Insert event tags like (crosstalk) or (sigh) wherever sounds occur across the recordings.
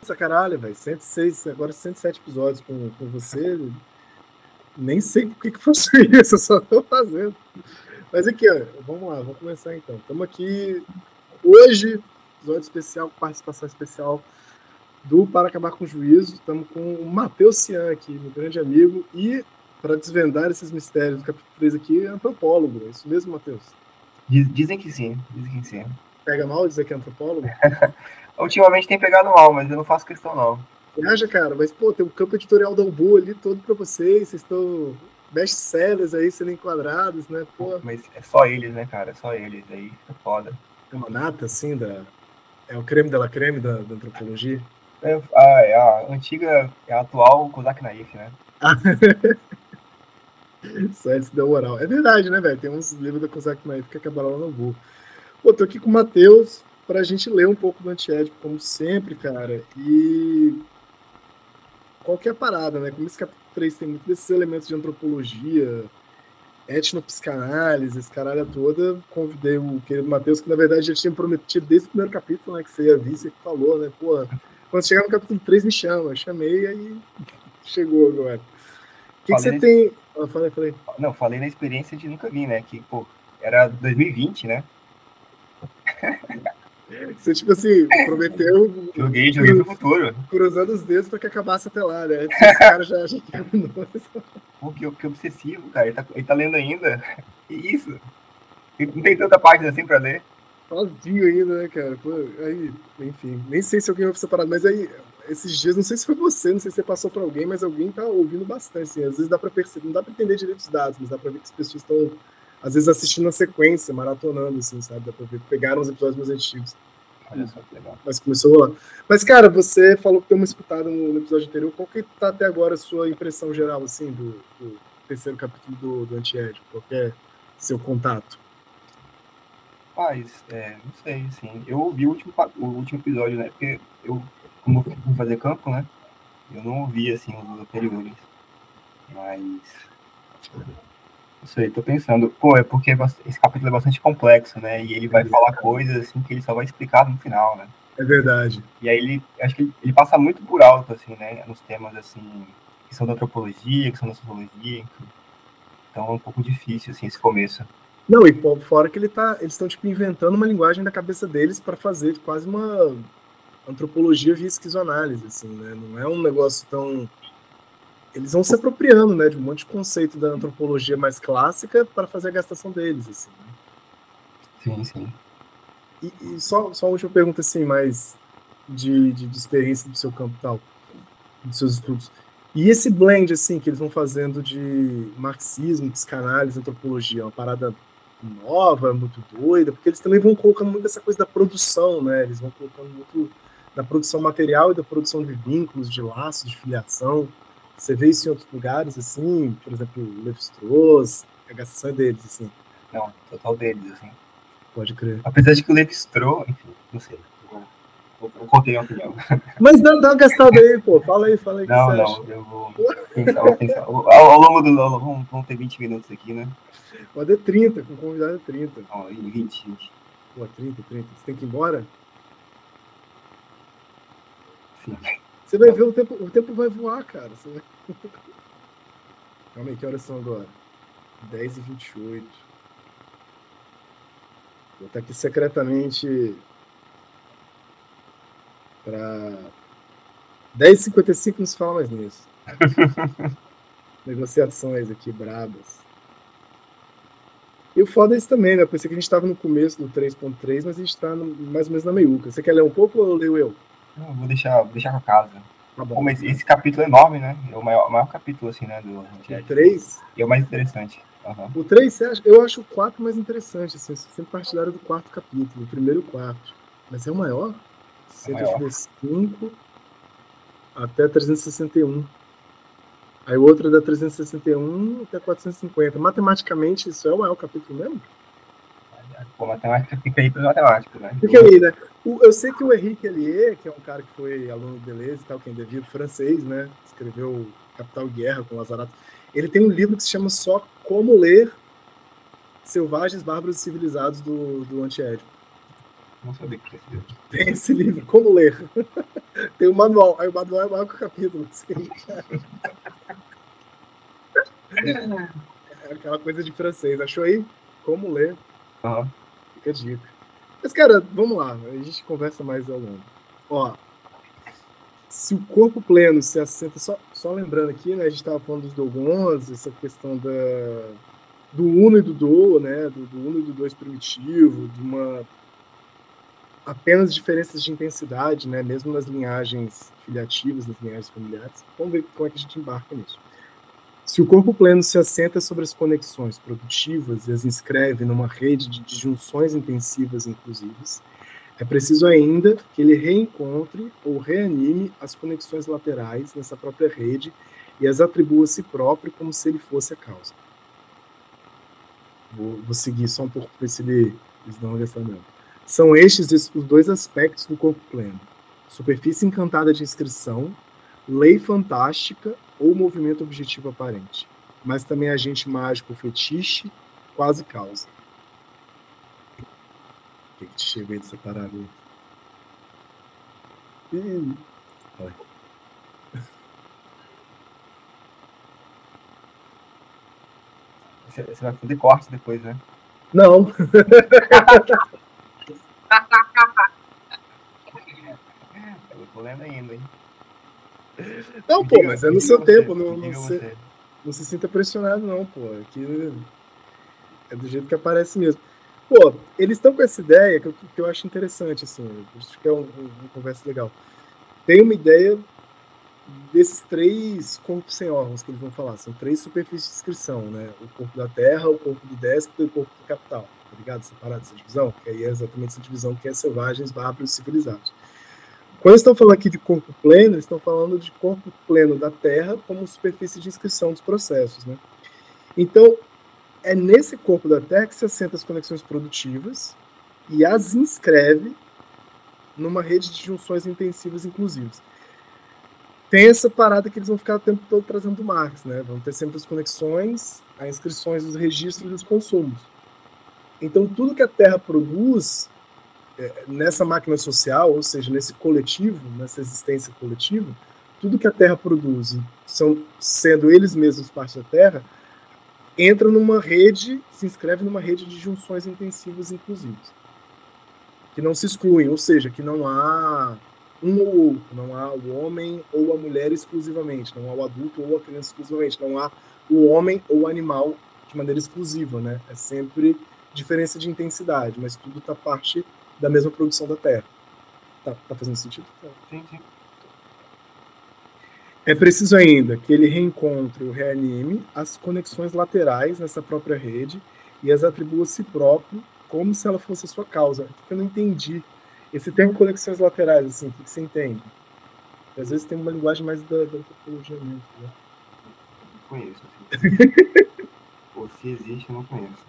Nossa, caralho, velho. 106, agora 107 episódios com, com você. Nem sei por que que faço (laughs) isso, eu só tô fazendo. Mas aqui, ó, vamos lá, vamos começar então. Estamos aqui hoje, episódio especial, participação especial do Para Acabar com o Juízo. Estamos com o Matheus Cian aqui, meu grande amigo, e para desvendar esses mistérios do capítulo 3 aqui, antropólogo. É isso mesmo, Matheus? Diz- Dizem que sim, dizem que sim. Pega mal dizer que é antropólogo? (laughs) Ultimamente tem pegado mal, mas eu não faço questão não. Viaja, cara, mas pô, tem um campo editorial da Ubu ali todo para vocês, vocês estão best-sellers aí sendo enquadrados, né? Pô, Mas é só eles, né, cara? É só eles. Aí fica foda. é uma nata assim da. É o creme dela creme da, da antropologia. É, ah, é a antiga, é a atual Kozak Naif, né? (laughs) (laughs) Se deu moral. É verdade, né, velho? Tem uns livros da Cossack Knife que acabaram lá no Ubu. Pô, tô aqui com o Matheus pra gente ler um pouco do Antiédipo, como sempre, cara. E. Qualquer parada, né? Como esse capítulo 3 tem muito desses elementos de antropologia, etnopsicanálise, esse caralho toda, convidei o querido Matheus, que na verdade já tinha prometido desde o primeiro capítulo, né? Que você ia vir, você falou, né? Pô, quando chegar no capítulo 3, me chama. Eu chamei, aí (laughs) chegou agora. O que, que você tem. Ah, falei, falei. Não, falei na experiência de nunca vir, né? Que, pô, era 2020, né? Você, tipo assim, prometeu Joguei, joguei pro futuro. cruzando os dedos pra que acabasse até lá, né? Esse cara já, já terminou. Pô, que, que obsessivo, cara. Ele tá, ele tá lendo ainda. Que isso? Não tem tanta página assim pra ler. Sozinho ainda, né, cara? Pô, aí, enfim, nem sei se alguém vai separado, mas aí, esses dias, não sei se foi você, não sei se você passou pra alguém, mas alguém tá ouvindo bastante, assim, às vezes dá pra perceber, não dá pra entender direito os dados, mas dá pra ver que as pessoas estão, às vezes, assistindo na sequência, maratonando, assim, sabe? Dá pra ver que pegaram os episódios mais antigos. Olha só que legal. Mas começou a rolar. Mas, cara, você falou que deu uma escutada no, episódio anterior. Qual que tá até agora a sua impressão geral, assim, do, do terceiro capítulo do, do Antiédipo? Qual que é seu contato? Rapaz, é, não sei, assim. Eu ouvi o último, o último episódio, né? Porque eu, como eu fui fazer campo, né? Eu não ouvi, assim, os anteriores. Mas. Não sei, tô pensando. Pô, é porque bas- esse capítulo é bastante complexo, né? E ele vai falar coisas, assim, que ele só vai explicar no final, né? É verdade. E aí ele, acho que ele, ele passa muito por alto, assim, né? Nos temas, assim, que são da antropologia, que são da sociologia, enfim. Então é um pouco difícil, assim, esse começo. Não, e fora que ele tá, eles estão tipo inventando uma linguagem da cabeça deles para fazer quase uma antropologia via esquizoanálise, assim, né? Não é um negócio tão eles vão se apropriando, né, de um monte de conceito da antropologia mais clássica para fazer a gastação deles, assim. né? Sim, sim. E, e só, só uma última pergunta, assim, mais de, de, de experiência do seu campo tal, dos seus estudos. E esse blend, assim, que eles vão fazendo de marxismo, psicanálise, antropologia, é uma parada nova, muito doida, porque eles também vão colocando muito essa coisa da produção, né? Eles vão colocando muito da produção material e da produção de vínculos, de laços, de filiação. Você vê isso em outros lugares, assim, por exemplo, Levi-Strauss, a gastação é deles, assim, Não, total deles, assim. pode crer. Apesar de que o Levi-Strauss, enfim, não sei. Eu, eu, contei a opinião. Mas dá, dá uma gastada aí, pô. Fala aí, fala aí o que Não, não, acha. eu vou pensar, vou pensar. Ao, ao longo do. ao- Vamos, vamos ter 20 minutos aqui, né? Pode é 30, com convidado é 30. Ó, e 20, 20. Pô, 30, 30. Você tem que ir embora? Sim. Você vai ver o tempo, o tempo vai voar, cara. Você vai... (laughs) Calma aí, que horas são agora? 10 e 28. Vou estar aqui secretamente para 10h55 não se fala mais nisso. (laughs) Negociações aqui brabas. E o foda é isso também, né? Eu pensei que a gente estava no começo do 3.3, mas a gente está mais ou menos na meiuca. Você quer ler um pouco ou eu leio eu? Não, vou deixar, vou deixar com a casa. Tá Pô, mas esse capítulo é enorme, né? É o maior, maior capítulo, assim, né? Do É três? E é o mais interessante. Uhum. O 3, eu acho o 4 mais interessante, assim, eu sou sempre partidário do quarto capítulo, o primeiro e o quarto. Mas é o maior? 185 até 361. Aí o outro é da 361 até 450. Matematicamente, isso é o maior capítulo mesmo? Pô, matemática fica aí para matemática, né? Fica aí, né? O, eu sei que o Henrique Allier, que é um cara que foi aluno de Deleuze e tal, que ainda vive francês, né? Escreveu Capital Guerra com Lazarato. Ele tem um livro que se chama só Como Ler Selvagens, Bárbaros e Civilizados do, do Antiédipo. Não sabia que tinha esse Tem esse livro, Como Ler. (laughs) tem o manual, aí o manual é maior que o capítulo. Assim. (laughs) É aquela coisa de francês. Achou aí? Como ler? Uhum. Fica a dica. Mas, cara, vamos lá. A gente conversa mais ao longo. Ó, se o corpo pleno se assenta, só, só lembrando aqui, né, a gente estava falando dos dogons, essa questão da, do uno e do do, né, do, do uno e do dois primitivo, de uma apenas diferenças de intensidade, né, mesmo nas linhagens filiativas, nas linhagens familiares. Vamos ver como é que a gente embarca nisso. Se o corpo pleno se assenta sobre as conexões produtivas e as inscreve numa rede de disjunções intensivas inclusivas, é preciso ainda que ele reencontre ou reanime as conexões laterais nessa própria rede e as atribua a si próprio como se ele fosse a causa. Vou, vou seguir só um pouco para esse eles não não. São estes os dois aspectos do corpo pleno: superfície encantada de inscrição, lei fantástica ou movimento objetivo aparente, mas também agente mágico fetiche, quase causa. O que, te chega dessa parada olha. Você, vai fazer cortes depois, né? Não. (laughs) (laughs) Eu tô lendo ainda, hein? Não, pô, mas é no seu você, tempo, não, não, se, não se sinta pressionado, não, pô. Aqui é do jeito que aparece mesmo. Pô, eles estão com essa ideia que eu, que eu acho interessante, assim, acho que é um, um- uma conversa legal. Tem uma ideia desses três corpos sem órgãos que eles vão falar. São três superfícies de inscrição, né? O corpo da Terra, o corpo do déspota e o corpo do capital. Tá ligado? Separado essa divisão? Que aí é exatamente essa divisão que é selvagens, bárbaros e civilizados. Quando estão falando aqui de corpo pleno, estão falando de corpo pleno da Terra como superfície de inscrição dos processos, né? Então, é nesse corpo da Terra que se assentam as conexões produtivas e as inscreve numa rede de junções intensivas inclusivas. Tem essa parada que eles vão ficar o tempo todo trazendo do Marx, né? Vão ter sempre as conexões, as inscrições dos registros e os consumos. Então, tudo que a Terra produz nessa máquina social, ou seja, nesse coletivo, nessa existência coletiva, tudo que a Terra produz, são, sendo eles mesmos parte da Terra, entra numa rede, se inscreve numa rede de junções intensivas inclusivas. Que não se excluem, ou seja, que não há um ou outro, não há o homem ou a mulher exclusivamente, não há o adulto ou a criança exclusivamente, não há o homem ou o animal de maneira exclusiva, né? É sempre diferença de intensidade, mas tudo está parte da mesma produção da Terra. Tá, tá fazendo sentido? Tá. Sim. É preciso ainda que ele reencontre ou reanime as conexões laterais nessa própria rede e as atribua a si próprio como se ela fosse a sua causa. Eu não entendi. Esse termo conexões laterais, assim, o que, você entende? Às vezes tem uma linguagem mais da, da antropologia mesmo. Né? Não conheço. Assim. (laughs) Ou se existe, eu não conheço.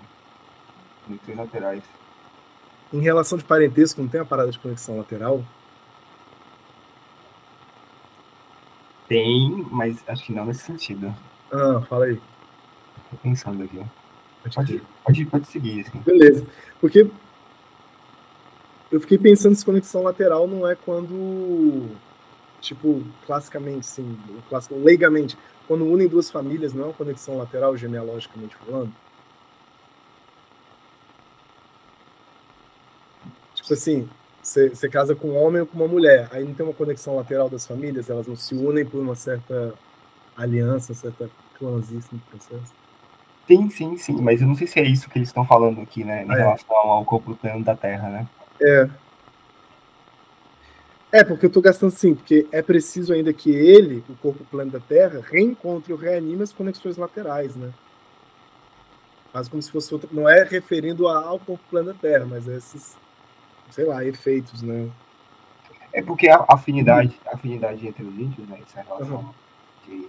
Conexões laterais. Em relação de parentesco, não tem a parada de conexão lateral? Tem, mas acho que não nesse sentido. Ah, fala aí. Tô pensando aqui. Pode Pode, pode, seguir, assim. Beleza. Porque eu fiquei pensando se conexão lateral não é quando, tipo, classicamente, assim, clássico, leigamente, quando unem duas famílias, não é uma conexão lateral, genealogicamente falando? Tipo assim, você casa com um homem ou com uma mulher, aí não tem uma conexão lateral das famílias, elas não se unem por uma certa aliança, certa clãzice no processo. Sim, sim, sim, mas eu não sei se é isso que eles estão falando aqui, né? Em é. relação ao corpo plano da Terra, né? É. É, porque eu tô gastando sim, porque é preciso ainda que ele, o corpo plano da Terra, reencontre ou reanime as conexões laterais, né? Quase como se fosse outra. Não é referindo ao corpo plano Terra, mas é esses, sei lá, efeitos, né? É porque a afinidade, a afinidade entre os índios, né? Essa relação uhum. de.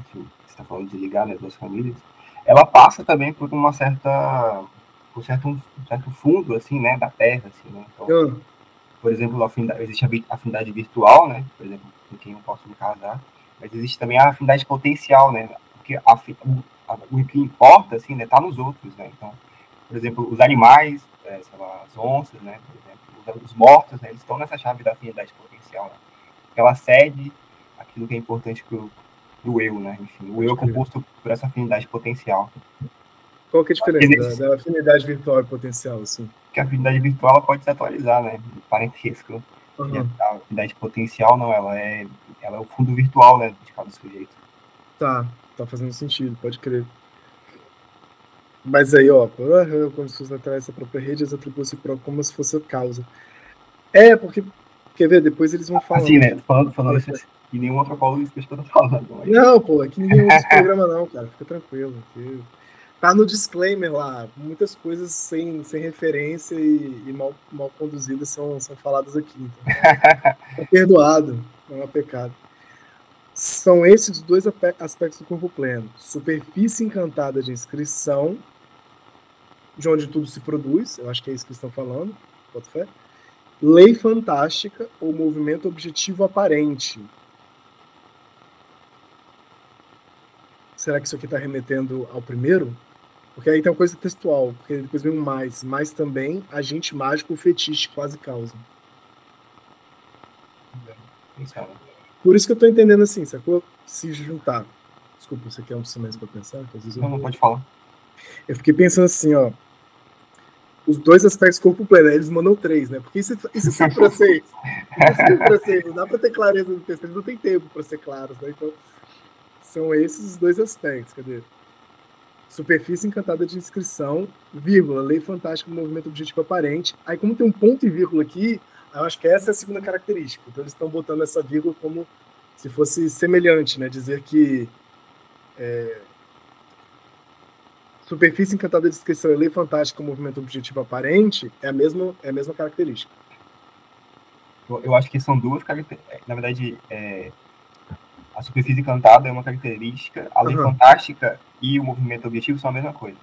Enfim, você está falando de ligar né, duas famílias, ela passa também por uma certa. por certo, um certo fundo, assim, né? Da Terra, assim, né? Então, uhum. por exemplo, afinidade, existe a afinidade virtual, né? Por exemplo, com quem eu posso me casar, mas existe também a afinidade potencial, né? Porque a, a, o que importa, assim, né? Tá nos outros, né? Então, por exemplo, os animais, é, sei lá, as onças, né? Por exemplo, os mortos, né, eles estão nessa chave da afinidade potencial. Né? Ela cede aquilo que é importante para o eu, né? Enfim, o eu é composto por essa afinidade potencial. Qual que é a diferença da, da, afinidade virtual e potencial, assim? Que a afinidade virtual ela pode se atualizar, né? Parentesco. Uhum. A afinidade potencial, não, ela é, ela é o fundo virtual, né, de cada sujeito. Tá, tá fazendo sentido, pode crer. Mas aí, ó, quando as pessoas atrás essa própria rede, eles atribuem-se como se fosse a causa. É, porque, quer ver, depois eles vão falar. Assim, né? Falando, falando isso, que nenhum antropólogo isso que eu falando. Mas... Não, pô, aqui ninguém usa (laughs) esse programa, não, cara. Fica tranquilo. Que... Tá no disclaimer lá. Muitas coisas sem, sem referência e, e mal, mal conduzidas são, são faladas aqui. Então, é (laughs) perdoado, não é pecado. São esses dois aspectos do corpo pleno: superfície encantada de inscrição, de onde tudo se produz, eu acho que é isso que estão falando, bota fé. Lei fantástica ou movimento objetivo aparente. Será que isso aqui está remetendo ao primeiro? Porque aí tem uma coisa textual, porque depois vem um mais. Mais também, agente mágico fetiche quase causa. Por isso que eu tô entendendo assim, sacou? Se juntar. Desculpa, você quer um silêncio para pensar? Não, não pode falar. Eu fiquei pensando assim, ó. Os dois aspectos corpo pleno, eles mandam três, né? Porque isso, isso é sempre para seis. Isso é. Não dá para ter clareza no texto, eles não tem tempo para ser claros, né? Então, são esses os dois aspectos, cadê? Superfície encantada de inscrição, vírgula, lei fantástica do movimento objetivo aparente. Aí, como tem um ponto e vírgula aqui, eu acho que essa é a segunda característica. Então eles estão botando essa vírgula como se fosse semelhante, né? Dizer que é, superfície encantada de descrição e lei fantástica, movimento objetivo aparente, é a mesma, é a mesma característica. Eu, eu acho que são duas características. É, na verdade, é, a superfície encantada é uma característica, a lei uhum. fantástica e o movimento objetivo são a mesma coisa.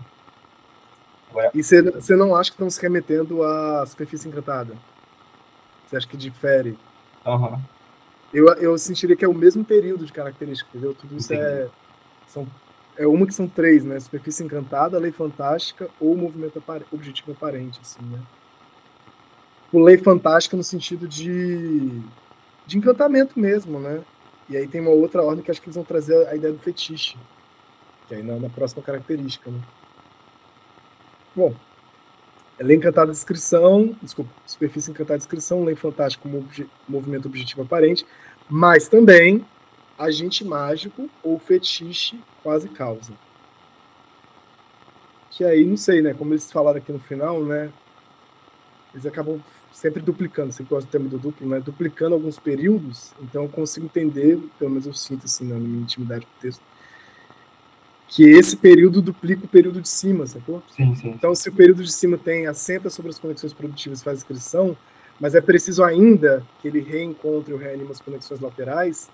Agora, e você não acha que estão se remetendo à superfície encantada? Você acha que difere? Uhum. Eu, eu sentiria que é o mesmo período de característica, entendeu? Tudo isso é. São, é uma que são três, né? Superfície encantada, lei fantástica ou movimento apare, objetivo aparente, assim, né? O lei fantástica no sentido de, de encantamento mesmo, né? E aí tem uma outra ordem que acho que eles vão trazer a ideia do fetiche. Que aí na, na próxima característica, né? Bom, Lei encantada descrição, desculpa, superfície encantada descrição, lei fantástica como obje, movimento objetivo aparente, mas também agente mágico ou fetiche quase causa. Que aí, não sei, né? Como eles falaram aqui no final, né? Eles acabam sempre duplicando, você gosta do termo do duplo, né? Duplicando alguns períodos, então eu consigo entender, pelo menos eu sinto assim na minha intimidade com o texto, que esse período duplica o período de cima, sacou? Sim, sim. Então, se o período de cima tem assenta sobre as conexões produtivas e faz inscrição, mas é preciso ainda que ele reencontre ou reanime as conexões laterais,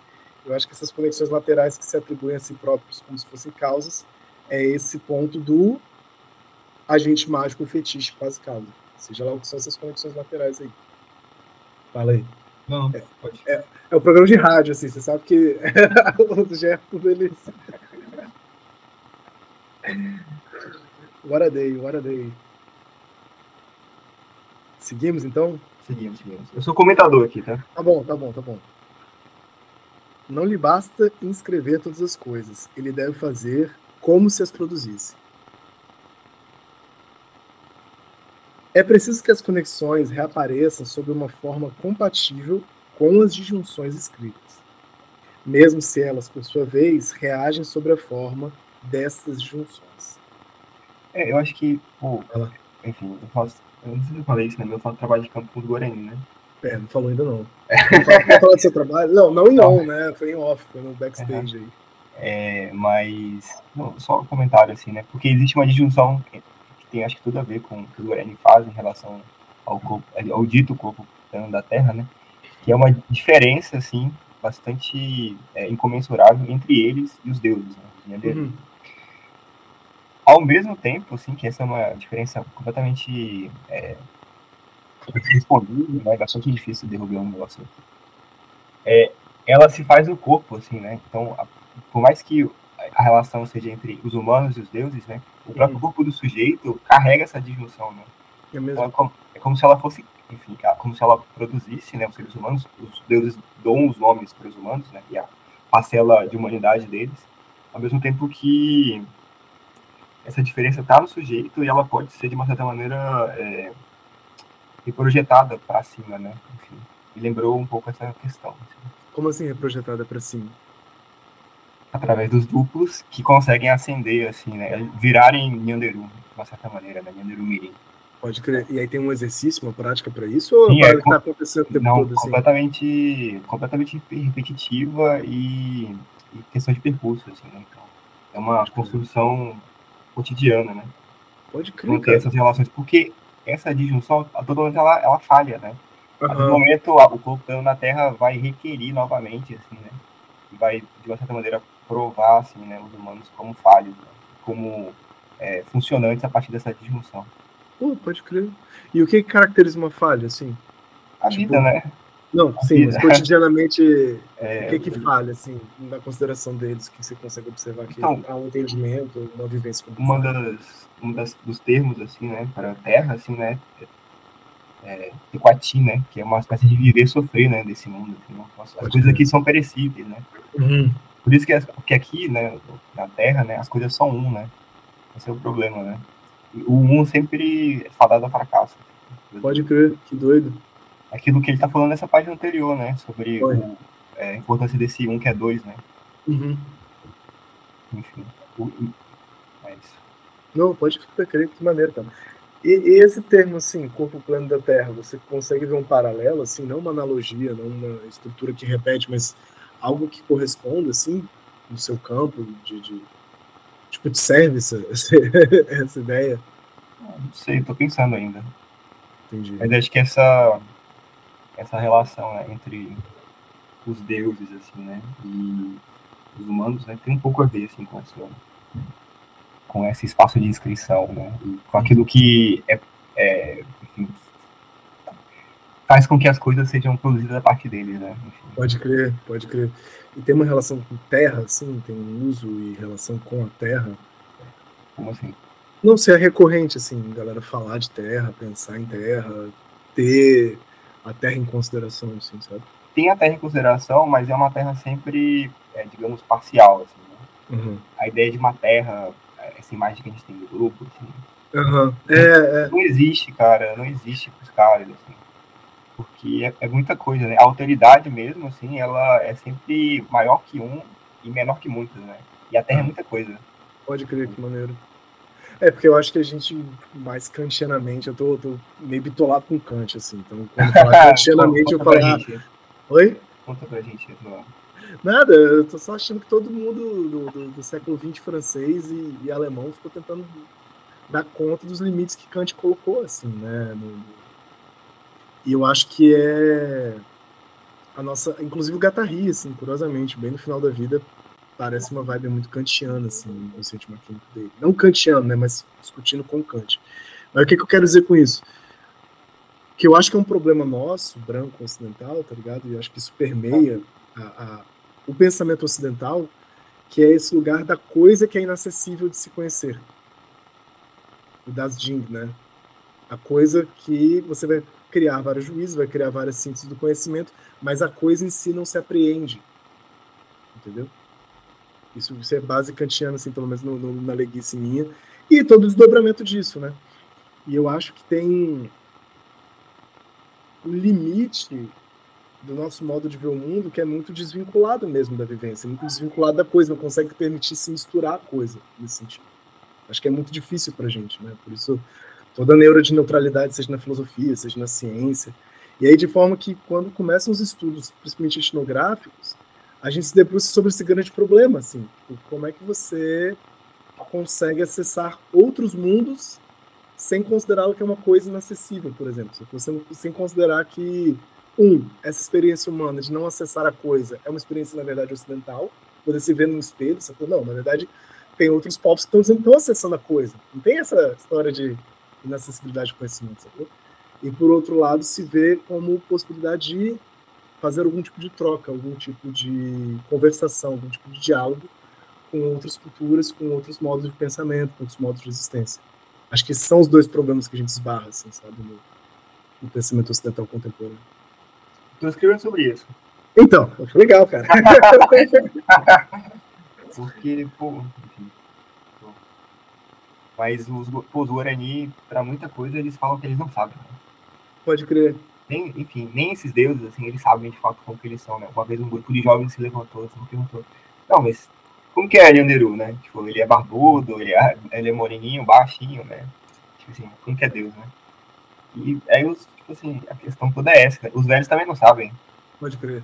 eu acho que essas conexões laterais que se atribuem a si próprios como se fossem causas, é esse ponto do agente mágico fetiche quase causa. Seja lá o que são essas conexões laterais aí. Fala aí. Não, é, pode. É, é o programa de rádio, assim, você sabe que (laughs) o Jefferson, eles What a day, what a day. Seguimos então? Seguimos, seguimos. Eu sou comentador aqui, tá? Tá bom, tá bom, tá bom. Não lhe basta inscrever todas as coisas. Ele deve fazer como se as produzisse. É preciso que as conexões reapareçam sob uma forma compatível com as disjunções escritas, mesmo se elas, por sua vez, reagem sobre a forma dessas junções. É, eu acho que, pô, enfim, eu faço, eu não sei se eu falei isso, né? Eu faço trabalho de campo com o Guarani, né? É, não falou ainda não. É. Não falar (laughs) do seu trabalho? Não, não em on, né? Foi em off, foi no backstage uhum. aí. É, mas, não, só um comentário assim, né? Porque existe uma disjunção que, tem, acho que tudo a ver com o que o Lorene faz em relação ao, corpo, ao dito corpo da Terra, né? Que é uma diferença, assim, bastante é, incomensurável entre eles e os deuses, né? Uhum. Ao mesmo tempo, assim, que essa é uma diferença completamente é, respondível, né? Bastante difícil de derrubar um negócio. É, ela se faz no corpo, assim, né? Então, a, por mais que a relação seja entre os humanos e os deuses, né? O próprio uhum. corpo do sujeito carrega essa disjunção, né? É, como, é como se ela fosse, enfim, como se ela produzisse, né? Os seres humanos, os deuses dão os nomes para os humanos, né? E a parcela de humanidade deles, ao mesmo tempo que essa diferença está no sujeito e ela pode ser de uma certa maneira é, projetada para cima, né? Enfim, e lembrou um pouco essa questão. Assim. Como assim reprojetada para cima? Através dos duplos que conseguem ascender, assim, né? Virarem Nyanderu, de uma certa maneira, né? Nyanderu Mirim. Pode crer. E aí tem um exercício, uma prática para isso? Ou Sim, é, tá acontecendo o tempo não, todo assim? Completamente, completamente repetitiva e, e, questão de percurso, assim, né? Então, é uma construção cotidiana, né? Pode crer. Não ter essas relações. Porque essa disjunção, a todo momento ela, ela falha, né? Uhum. A todo momento o corpo na Terra vai requerir novamente, assim, né? Vai, de uma certa maneira, provar, assim, né, os humanos como falhos, né? como é, funcionantes a partir dessa disjunção. Pô, pode crer. E o que caracteriza uma falha, assim? A tipo, vida, né? Não, sim, mas (laughs) cotidianamente, é, o que que falha, assim, na consideração deles, que você consegue observar que então, há um entendimento, uma vivência como uma das, um das, dos termos, assim, né, para a Terra, assim, né, é, Tequati, né, que é uma espécie de viver e sofrer, né, desse mundo, assim, né? as coisas aqui são perecíveis, né, uhum. por isso que, que aqui, né, na Terra, né, as coisas são um, né, esse é o problema, né, o um sempre é fadado ao fracasso. Pode crer, que doido aquilo que ele está falando nessa página anterior, né? Sobre o, é, a importância desse um que é dois, né? Uhum. Enfim. O, é isso. Não, pode crer, que maneiro, cara. E, e, esse termo, assim, corpo plano da Terra, você consegue ver um paralelo, assim, não uma analogia, não uma estrutura que repete, mas algo que corresponda, assim, no seu campo de, de tipo, te serve (laughs) essa, essa ideia? Não sei, tô pensando ainda. Entendi. Mas acho que essa essa relação né, entre os deuses, assim, né, e os humanos, né, tem um pouco a ver, assim, com esse, com esse espaço de inscrição, né, e com aquilo que é, é enfim, faz com que as coisas sejam produzidas a partir deles, né. Enfim. Pode crer, pode crer. E tem uma relação com terra, assim, tem um uso e relação com a terra. Como assim? Não, se é recorrente, assim, galera falar de terra, pensar em terra, ter a terra em consideração, assim, sabe? Tem a terra em consideração, mas é uma terra sempre, é, digamos, parcial, assim, né? uhum. A ideia de uma terra, é, essa imagem que a gente tem do grupo, assim, uhum. é, não existe, cara, não existe pros caras, assim, porque é, é, muita coisa, né? A autoridade mesmo, assim, ela é sempre maior que um e menor que muitos, né? E a terra é muita coisa. Pode crer, que maneiro. É, porque eu acho que a gente, mais kantianamente, eu tô, tô meio bitolado com Kant, assim. Então, quando falar (laughs) kantianamente, eu falar. Oi? Conta pra gente, Eduardo. Nada, eu tô só achando que todo mundo do, do, do século XX francês e, e, alemão ficou tentando dar conta dos limites que Kant colocou, assim, né? No, e eu acho que é a nossa. Inclusive o Gattari, assim, curiosamente, bem no final da vida, parece uma vibe muito kantiana, assim, o sentimento químico dele. Não kantiano, né, mas discutindo com Kant. Mas o que, que eu quero dizer com isso? Que eu acho que é um problema nosso, branco ocidental, tá ligado? E acho que isso permeia a, a, o pensamento ocidental, que é esse lugar da coisa que é inacessível de se conhecer. O das Jing, né? A coisa que você vai criar vários juízos, vai criar várias sínteses do conhecimento, mas a coisa em si não se apreende. Entendeu? Isso, isso é base kantiana, assim, pelo menos no, no, na leguice minha. E todo o desdobramento disso, né? E eu acho que tem um limite do nosso modo de ver o mundo que é muito desvinculado mesmo da vivência, muito desvinculado da coisa, não consegue permitir se misturar a coisa nesse sentido. Acho que é muito difícil para gente, né? Por isso, toda a neura de neutralidade, seja na filosofia, seja na ciência. E aí, de forma que, quando começam os estudos, principalmente etnográficos, a gente se debruça sobre esse grande problema, assim, tipo, como é que você consegue acessar outros mundos sem considerá-lo que é uma coisa inacessível, por exemplo. Você, sem considerar que, um, essa experiência humana de não acessar a coisa é uma experiência, na verdade, ocidental, poder se ver no espelho, sacou? Não, na verdade, tem outros povos que estão estão acessando a coisa. Não tem essa história de inacessibilidade de conhecimento, sacou? E, por outro lado, se vê como possibilidade de fazer algum tipo de troca, algum tipo de conversação, algum tipo de diálogo com outras culturas, com outros modos de pensamento, com outros modos de existência. Acho que são os dois problemas que a gente esbarra, assim, sabe, no, no pensamento ocidental contemporâneo. Estou escrevendo sobre isso. Então, legal, cara. (laughs) Porque, pô, enfim. Mas os, pô, os Guarani, para muita coisa, eles falam que eles não sabem. Né? Pode crer. Nem, enfim, nem esses deuses, assim, eles sabem de fato como que eles são, né? Uma vez um grupo de jovens se levantou assim, perguntou: Não, mas como que é Yanderu, né? Tipo, ele é barbudo, ele é, ele é moreninho, baixinho, né? Tipo assim, como que é Deus, né? E aí, os, tipo assim, a questão toda é essa. Né? Os velhos também não sabem. Pode crer.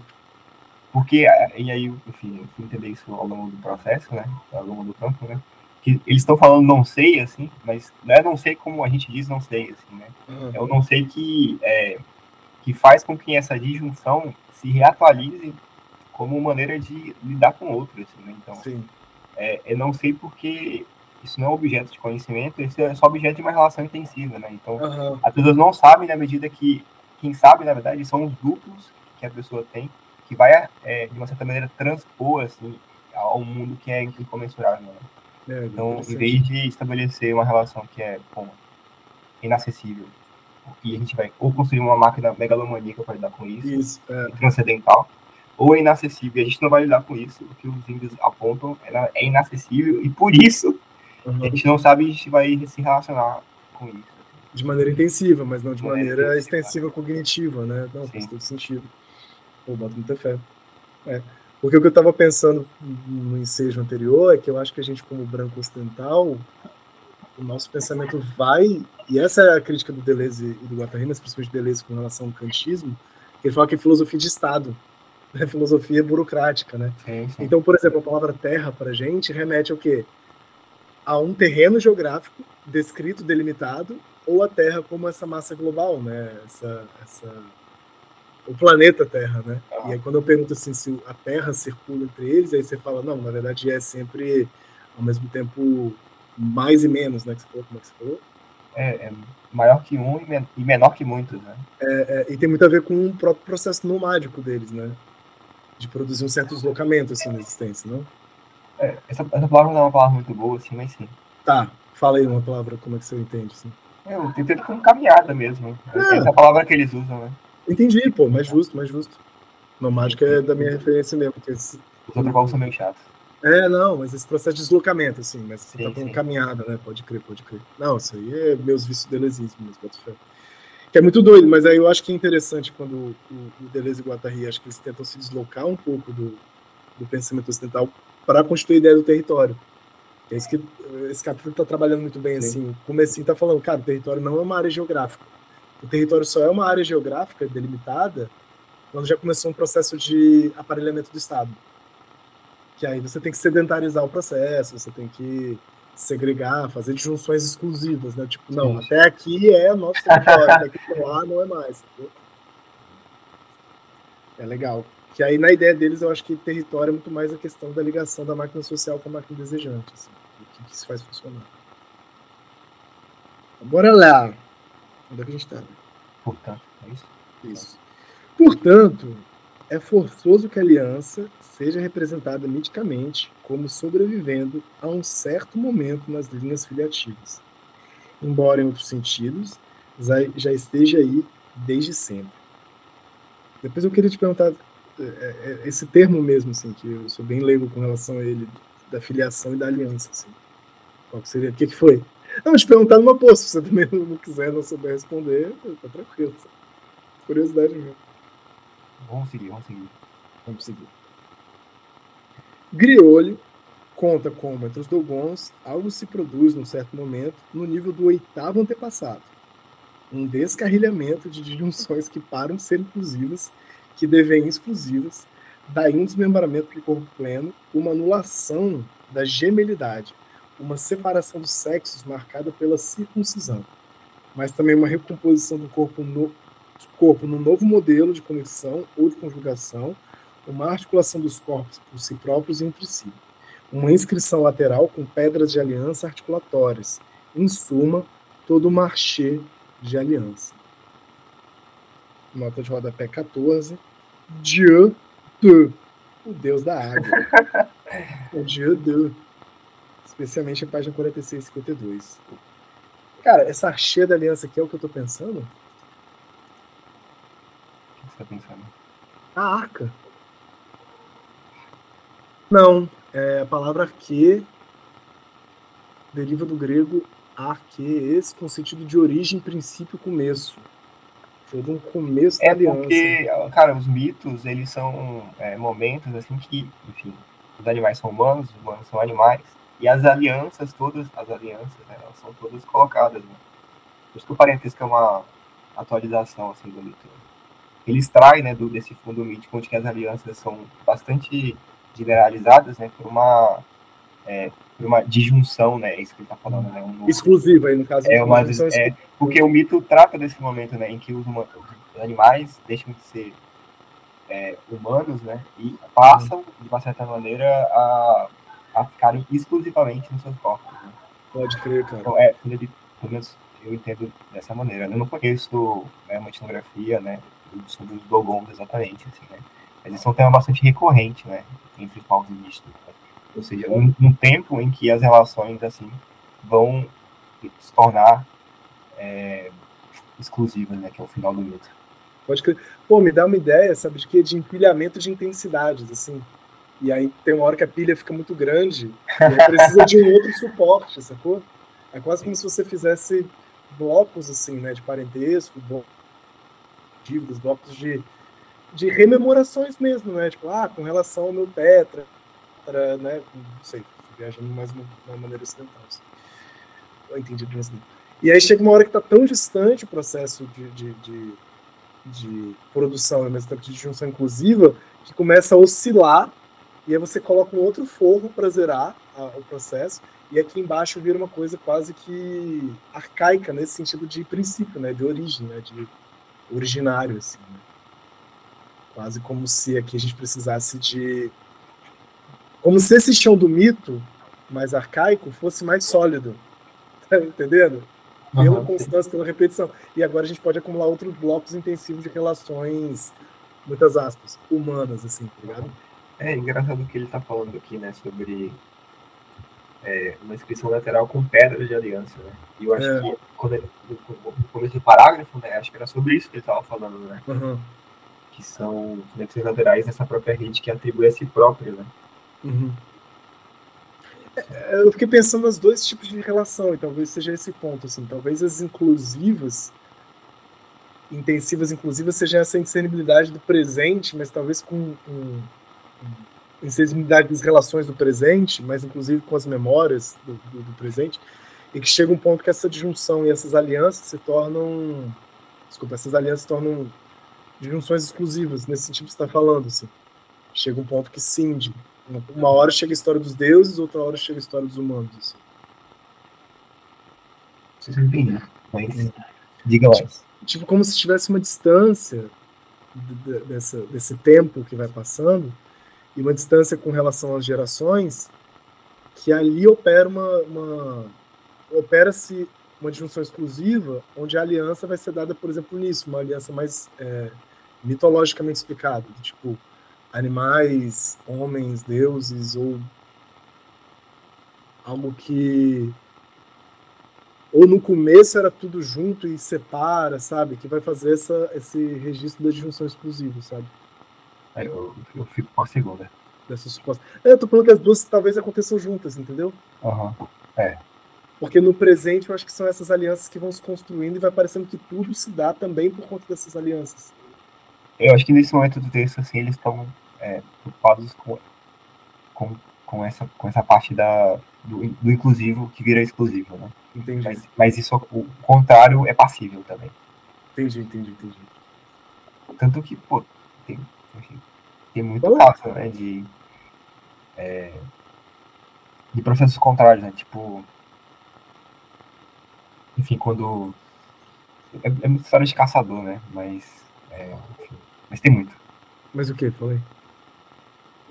Porque, e aí, enfim, eu fui entender isso ao longo do processo, né? Ao longo do campo, né? Que eles estão falando não sei, assim, mas não é não sei como a gente diz não sei, assim, né? Uhum. É o não sei que, é, que faz com que essa disjunção se reatualize como maneira de lidar com outros, assim, né? Então. É, eu não sei porque isso não é objeto de conhecimento, isso é só objeto de uma relação intensiva, né? Então, uhum. as pessoas não sabem na medida que quem sabe, na verdade, são os duplos que a pessoa tem, que vai, é, de uma certa maneira, transpor, assim, ao mundo que é incomensurável, né? É, então, em vez de estabelecer uma relação que é bom, inacessível, e a gente vai ou construir uma máquina megalomaníaca para lidar com isso, isso é. transcendental, ou é inacessível. A gente não vai lidar com isso. O que os índios apontam é, é inacessível e por isso uhum. a gente não sabe a gente vai se relacionar com isso. De maneira intensiva, mas não de, de maneira, maneira extensiva cognitiva, né? Não, Sim. faz todo sentido. Pô, bota muita fé. É. Porque o que eu estava pensando no ensejo anterior é que eu acho que a gente, como branco ocidental, o nosso pensamento vai, e essa é a crítica do Deleuze e do Guattari, principalmente Deleuze com relação ao kantismo, ele fala que é filosofia de Estado (laughs) né, filosofia burocrática, né? Sim, sim. Então, por exemplo, a palavra terra para gente remete ao quê? A um terreno geográfico descrito, delimitado, ou a Terra como essa massa global, né? Essa, essa o planeta Terra, né? Ah. E aí quando eu pergunto assim se a Terra circula entre eles, aí você fala não, na verdade é sempre ao mesmo tempo mais e menos, né? Que você falou, como é que você falou? É, é maior que um e menor que muitos, né? É, é, e tem muito a ver com o próprio processo nomádico deles, né? de produzir um certo deslocamento assim, na existência, não? É, essa, essa palavra não é uma palavra muito boa, assim, mas sim. Tá, fala aí uma palavra, como é que você entende, assim. Eu entendo como caminhada mesmo. É. Essa é a palavra que eles usam, né? Entendi, pô, mais justo, mais justo. Nomádica é da minha referência mesmo. Porque. Os outros povos são meio chatos. É, não, mas esse processo de deslocamento, assim, mas você sim, tá falando sim. caminhada, né? Pode crer, pode crer. Não, isso aí é meus vícios delesismo, mas boto fé que é muito doido, mas aí eu acho que é interessante quando o, o Deleuze e o Guattari, acho que eles tentam se deslocar um pouco do, do pensamento ocidental para constituir a ideia do território. É isso que esse capítulo está trabalhando muito bem, assim, como assim está falando, cara, o território não é uma área geográfica. O território só é uma área geográfica delimitada quando já começou um processo de aparelhamento do Estado. Que aí você tem que sedentarizar o processo, você tem que segregar, fazer disjunções exclusivas, né? Tipo, não, Sim. até aqui é nosso território, até aqui para lá não é mais. É legal. Que aí na ideia deles eu acho que território é muito mais a questão da ligação da máquina social com a máquina desejante, assim, o que, que isso faz funcionar. Então, bora lá. Onde é que a gente está? Portanto, é isso? Isso. Portanto, é forçoso que a aliança seja representada miticamente como sobrevivendo a um certo momento nas linhas filiativas, embora em outros sentidos já esteja aí desde sempre. Depois eu queria te perguntar é, é, esse termo mesmo, assim, que eu sou bem leigo com relação a ele, da filiação e da aliança, assim. Qual que seria? O que, que foi? Não, te perguntar numa posta, se você também não quiser, não souber responder, tá tranquilo. Curiosidade mesmo. Vamos seguir, vamos seguir. Vamos seguir. Griolho conta como, entre os Dogons, algo se produz num certo momento no nível do oitavo antepassado. Um descarrilhamento de disjunções que param de ser inclusivas, que devem exclusivas, daí um desmembramento do corpo pleno, uma anulação da gemelidade, uma separação dos sexos marcada pela circuncisão, mas também uma recomposição do corpo no corpo num novo modelo de conexão ou de conjugação, uma articulação dos corpos por si próprios e entre si, uma inscrição lateral com pedras de aliança articulatórias, em suma, todo o marché de aliança. Nota de rodapé 14. Dieu de, o deus da água. (laughs) o Dieu de. Especialmente a página 46 e 52. Cara, essa archê da aliança aqui é o que eu tô pensando? Tá pensando? A arca. Não, é a palavra arque deriva do grego arques, com sentido de origem, princípio, começo. Foi um começo é da aliança. Porque, cara, os mitos, eles são é, momentos assim que, enfim, os animais são humanos, os humanos são animais, e as alianças todas, as alianças, né, elas são todas colocadas. Né? Por isso que o parentesco é uma atualização assim, do mito. Ele extrai né, do, desse fundo mítico, onde as alianças são bastante generalizadas, né, por uma é, por uma disjunção, né? É isso que ele está falando, né? Um, Exclusiva aí no caso. É uma, é, porque o mito trata desse momento, né, em que os, os animais deixam de ser é, humanos, né, e passam de uma certa maneira a, a ficarem exclusivamente nos seus corpos. Né? Pode crer, cara. Então, é, pelo menos eu entendo dessa maneira. Eu não conheço né, uma etnografia, né, sobre os dogons exatamente, assim, né? Mas isso é um tema bastante recorrente, né, entre os povos indígenas. Né? Ou seja, um, um, tempo em que as relações assim vão se tornar é, exclusivas, né? Que é o final do mito. Pode crer. Pô, me dá uma ideia, sabe, de que de empilhamento de intensidades, assim. E aí tem uma hora que a pilha fica muito grande e precisa de um outro suporte, sacou? É quase como se você fizesse blocos, assim, né, de parentesco, dívidas, blocos de, de rememorações mesmo, né? Tipo, ah, com relação ao meu tetra, né? Não sei, viajando mais uma, uma maneira ocidental. Assim. Eu entendi assim. E aí chega uma hora que está tão distante o processo de, de, de, de produção ao mesmo de junção inclusiva que começa a oscilar e aí você coloca um outro forro para zerar a, o processo e aqui embaixo vira uma coisa quase que arcaica nesse sentido de princípio, né, de origem, né, de originário assim. Né? Quase como se aqui a gente precisasse de como se esse chão do mito mais arcaico fosse mais sólido. Tá entendendo? Pela uhum, constância, pela repetição. E agora a gente pode acumular outros blocos intensivos de relações, muitas aspas, humanas, assim, tá ligado? É engraçado que ele está falando aqui, né, sobre é, uma inscrição lateral com pedras de aliança, né? E eu acho é. que quando ele, no, começo do parágrafo, né, acho que era sobre isso que ele estava falando, né? Uhum. Que são conexões laterais nessa própria rede que atribui a si próprio, né? Uhum. É, eu fiquei pensando nos dois tipos de relação, e talvez seja esse ponto, assim, talvez as inclusivas, intensivas inclusivas, seja essa insensibilidade do presente, mas talvez com, com, com insensibilidade das relações do presente, mas inclusive com as memórias do, do, do, presente, e que chega um ponto que essa disjunção e essas alianças se tornam, desculpa, essas alianças se tornam disjunções exclusivas, nesse sentido que você está falando, assim. Chega um ponto que cinge, uma hora chega a história dos deuses, outra hora chega a história dos humanos. Assim. Não entendem, mas diga mais. Tipo, como se tivesse uma distância dessa, desse tempo que vai passando e uma distância com relação às gerações que ali opera uma, uma opera-se uma disjunção exclusiva onde a aliança vai ser dada, por exemplo, nisso, uma aliança mais é, mitologicamente explicada, tipo animais, homens, deuses ou algo que ou no começo era tudo junto e separa, sabe? Que vai fazer essa, esse registro da disjunção exclusiva, sabe? É, eu, eu fico com a segunda. Dessa suposta. É, eu tô falando que as duas talvez aconteçam juntas, entendeu? Aham. Uhum. É. Porque no presente eu acho que são essas alianças que vão se construindo e vai parecendo que tudo se dá também por conta dessas alianças. Eu acho que nesse momento do texto, assim, eles estão é, preocupados com, com, com, essa, com essa parte da, do, do inclusivo que vira exclusivo, né? Entendi. Mas, mas isso, o contrário, é passível também. Entendi, entendi, entendi. Tanto que, pô, tem, enfim, tem muito caso, né, de, é, de processos contrários, né, tipo, enfim, quando, é, é muita história de caçador, né, mas, é, enfim, mas tem muito. Mas o que? Falei.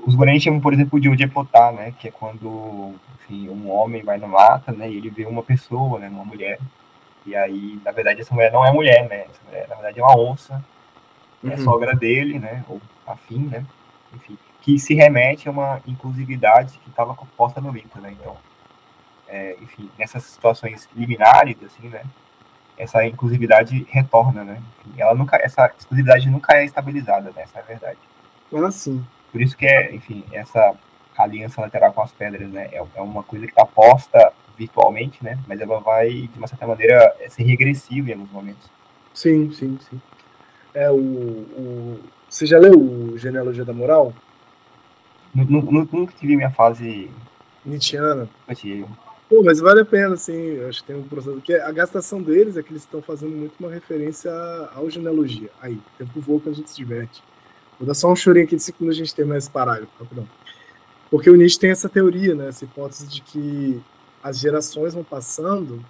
Os guaranis chamam, por exemplo, de Ojepotá, né, que é quando, enfim, um homem vai na mata, né, e ele vê uma pessoa, né, uma mulher, e aí, na verdade, essa mulher não é mulher, né, mulher, na verdade, é uma onça, uhum. é sogra dele, né, ou afim, né, enfim, que se remete a uma inclusividade que estava composta no mito, né, então, é, enfim, nessas situações liminares, assim, né, essa inclusividade retorna, né, enfim, ela nunca, essa exclusividade nunca é estabilizada, né, essa é a verdade. Ah, sim. Por isso que é, enfim, essa aliança lateral com as pedras, né, é, é uma coisa que está posta virtualmente, né, mas ela vai, de uma certa maneira, ser regressiva em alguns momentos. Sim, sim, sim. É o, o... Você já leu o Genealogia da Moral? Nunca tive minha fase Nietzscheana. Pô, mas vale a pena, sim. Acho que tem um processo. Porque a gastação deles é que eles estão fazendo muito uma referência ao genealogia. Aí, tempo voa que a gente se diverte. Vou dar só um chorinho aqui de segundo a gente terminar esse parágrafo, rapidão. Porque o Nietzsche tem essa teoria, né? Essa hipótese de que as gerações vão passando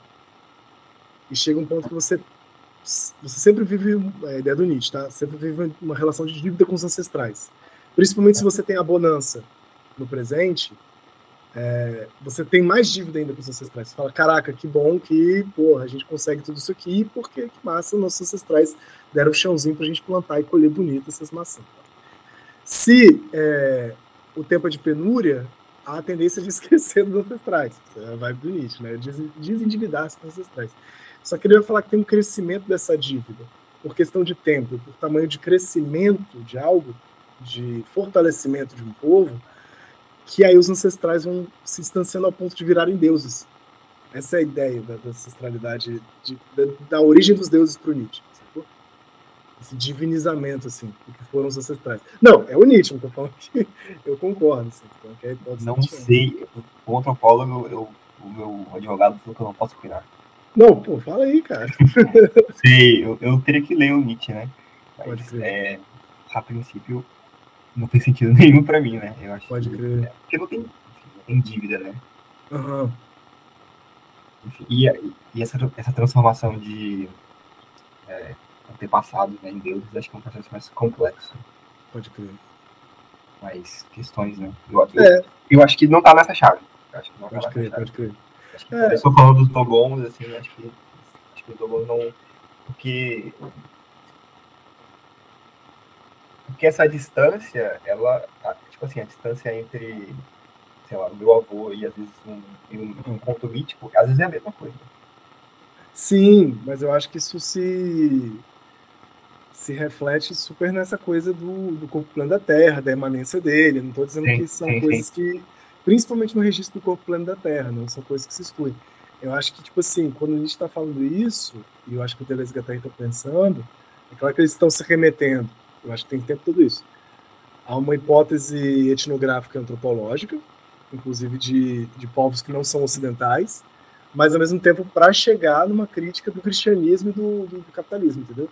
e chega um ponto que você você sempre vive é a ideia do Nietzsche, tá? Sempre vive uma relação de dívida com os ancestrais. Principalmente se você tem a bonança no presente, é, você tem mais dívida ainda com os ancestrais. Você fala, caraca, que bom que, porra, a gente consegue tudo isso aqui, porque que massa, nossos ancestrais deram o chãozinho pra gente plantar e colher bonito essas maçãs. Se é, o tempo é de penúria, há a tendência de (laughs) esquecer dos ancestrais. É a vibe do Nietzsche, né? Desendividar-se dos ancestrais. Só queria falar que tem um crescimento dessa dívida, por questão de tempo, por tamanho de crescimento de algo, de fortalecimento de um povo, que aí os ancestrais vão se distanciando ao ponto de virarem deuses. Essa é a ideia da, da ancestralidade, de, da, da, origem dos deuses para o Nietzsche. Sacou? Esse divinizamento, assim, do que foram os ancestrais. Não, é o Nietzsche, não estou falando que (laughs) eu concordo. Assim, então, é não sei, o antropólogo, eu, o meu advogado falou que eu não posso opinar. Não, pô, fala aí, cara. (laughs) sei, eu, eu teria que ler o Nietzsche, né? Mas, é, a princípio, não tem sentido (laughs) nenhum para mim, né? Eu acho Pode crer. É, porque não tem, não tem dívida, né? Uhum. Enfim, e, e essa, essa transformação de é, antepassados né, em deuses, acho que é um processo mais complexo. Pode crer. Mais questões, né? Eu, eu, é. eu acho que não tá nessa chave. acho que não pode tá crer, pode crer. Acho que é. começou falando dos dogons, assim, acho que, acho que os dogons não. Porque porque essa distância, ela, tipo assim, a distância entre, sei lá, o meu avô e às vezes um, um, um conto mítico, às vezes é a mesma coisa. Sim, mas eu acho que isso se se reflete super nessa coisa do, do corpo plano da Terra, da emanência dele. Não estou dizendo sim, que são sim, coisas sim. que, principalmente no registro do corpo plano da Terra, não são coisas que se excluem. Eu acho que, tipo assim, quando a gente está falando isso, e eu acho que o Deleuze Guattari está pensando, é claro que eles estão se remetendo eu acho que tem tempo tudo isso. Há uma hipótese etnográfica antropológica, inclusive de, de povos que não são ocidentais, mas ao mesmo tempo para chegar numa crítica do cristianismo e do, do, do, capitalismo, entendeu?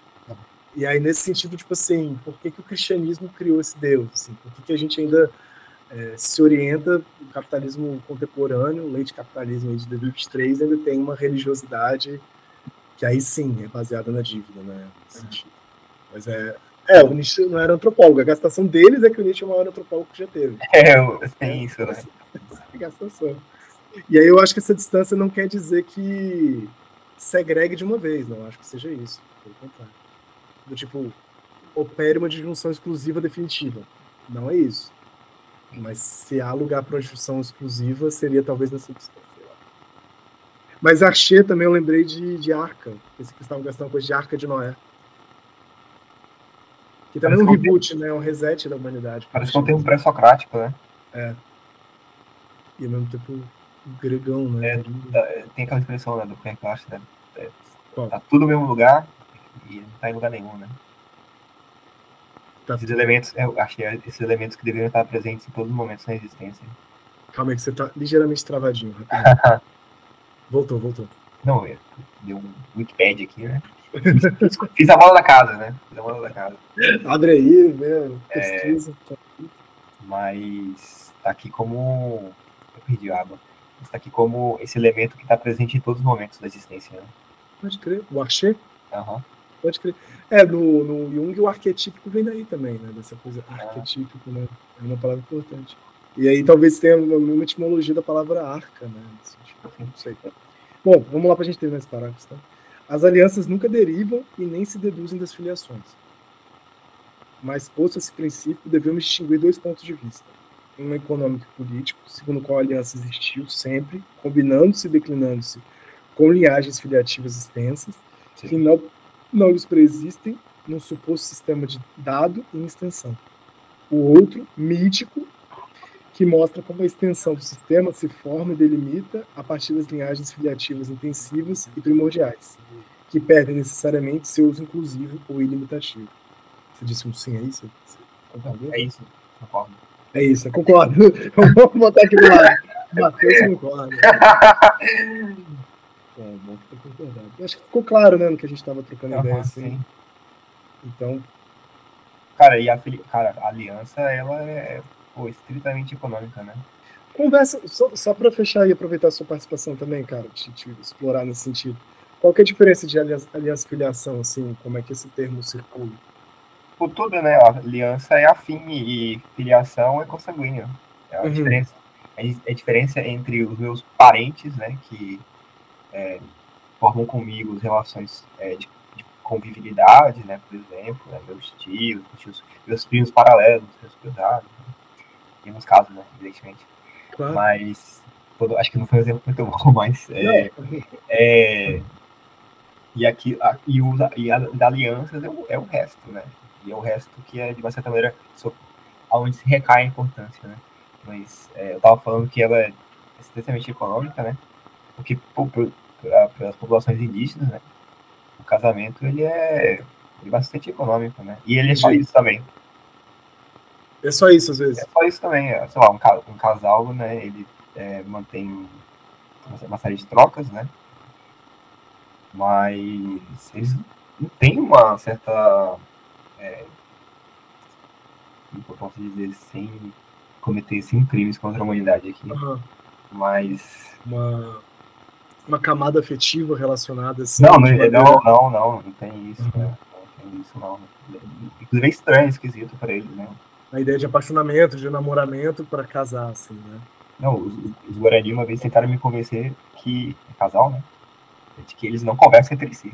E aí, nesse sentido, tipo assim, por que, que o cristianismo criou esse Deus? Assim? Por que, que a gente ainda é, se orienta, o capitalismo contemporâneo, o leite capitalismo de 2023, ainda tem uma religiosidade que aí sim é baseada na dívida, né? Mas é, é, o Nietzsche não era antropólogo. A gastação deles é que o Nietzsche é o maior antropólogo que já teve. É, tem isso, né? É gastação. E aí eu acho que essa distância não quer dizer que segregue de uma vez, não. Acho que seja isso. Pelo contrário. Do tipo, opere uma disjunção exclusiva definitiva. Não é isso. Mas se há lugar para uma disjunção exclusiva, seria talvez nessa distância. Mas Archê também eu lembrei de, de Arca. Esse que estavam gastando coisa de Arca de Noé. Que também é um reboot, tem... né? Um reset da humanidade. Parece que tem um pré-socrático, né? É. E ao mesmo tempo gregão, né? É, tá, é, tem aquela expressão né, do Perclash, né? É, tá tudo no mesmo lugar e não tá em lugar nenhum, né? Tá esses elementos, eu acho que é esses elementos que deveriam estar presentes em todos os momentos na existência. Calma aí, que você tá ligeiramente travadinho. (laughs) voltou, voltou. Não, deu um Wikipedia aqui, né? (laughs) Fiz a bola da casa, né? Fiz a bola da casa. Abre aí, meu. Pesquisa. É... mas está aqui como. Eu perdi a água. Está aqui como esse elemento que está presente em todos os momentos da existência. Né? Pode crer. O archê? Aham. Uhum. Pode crer. É, no, no Jung o arquetípico vem daí também, né? Dessa coisa ah. arquetípico, né? É uma palavra importante. E aí talvez tenha uma etimologia da palavra arca, né? Não sei. Bom, vamos lá para a gente terminar esse parágrafo, tá? As alianças nunca derivam e nem se deduzem das filiações. Mas, posto esse princípio, devemos distinguir dois pontos de vista. Um econômico e político, segundo o qual a aliança existiu sempre, combinando-se e declinando-se com linhagens filiativas extensas, Sim. que não, não lhes preexistem num suposto sistema de dado e extensão. O outro, mítico, que mostra como a extensão do sistema se forma e delimita a partir das linhagens filiativas intensivas e primordiais, que perdem necessariamente seu uso inclusivo ou ilimitativo. Você disse um sim, é isso? É isso, concordo. É isso, eu concordo. (laughs) Vamos botar aqui do lado. (laughs) Matheus concorda. (laughs) É, bom que tá concordado. Eu acho que ficou claro, né, no que a gente estava trocando uhum, ideia, assim. Sim. Então. Cara, e a, cara, a aliança, ela é pô, estritamente econômica, né? Conversa, só, só para fechar e aproveitar a sua participação também, cara, te, te explorar nesse sentido. Qual que é a diferença de aliança, aliança filiação, assim, como é que esse termo circula? Por tudo, né? A aliança é afim e filiação é consanguínea. É a uhum. diferença. É a diferença entre os meus parentes, né, que é, formam comigo relações é, de, de, convivialidade, né, por exemplo, né, meus tios, meus, meus primos paralelos, meus cruzados, em alguns casos, né, evidentemente. Claro. Mas, todo, acho que não foi um exemplo muito bom, (laughs) mas é, é, e aqui a, e, usa, e a da alianças é o, é o resto, né? E é o resto que é, de uma certa maneira, so, onde se recai a importância, né? Mas é, eu estava falando que ela é extremamente econômica, né? Porque para as populações indígenas, né? O casamento, ele é, ele é bastante econômico, né? E ele é só isso também. É só isso, às vezes. É só isso também. É, sei lá, um, um casal, né? Ele é, mantém uma série de trocas, né? Mas eles não têm uma certa. É, como eu posso dizer, sem cometer sim, crimes contra a humanidade aqui. Uhum. Mas. Uma, uma camada afetiva relacionada assim. Não, não, não, não, não, não tem isso, uhum. né? Não tem isso, não. Inclusive é estranho, esquisito para eles, né? a ideia de apaixonamento, de namoramento para casar, assim, né? Não, os, os Guarani uma vez tentaram me convencer que, casal, né? De que eles não conversam entre si.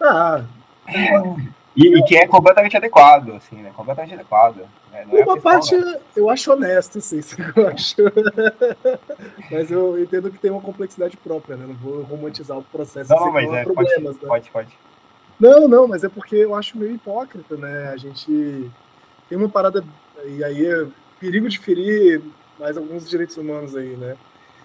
Ah. (laughs) E, e, que é completamente adequado, assim, né? Completamente adequado. Né? É Uma parte né? eu acho honesto, assim, (laughs) eu acho. mas eu entendo que tem uma complexidade própria, né? Não vou romantizar o processo. Não, mas é, problemas, pode, né? pode, pode. Não, não, mas é porque eu acho meio hipócrita, né? A gente tem uma parada, e aí é perigo de ferir mais alguns direitos humanos aí, né?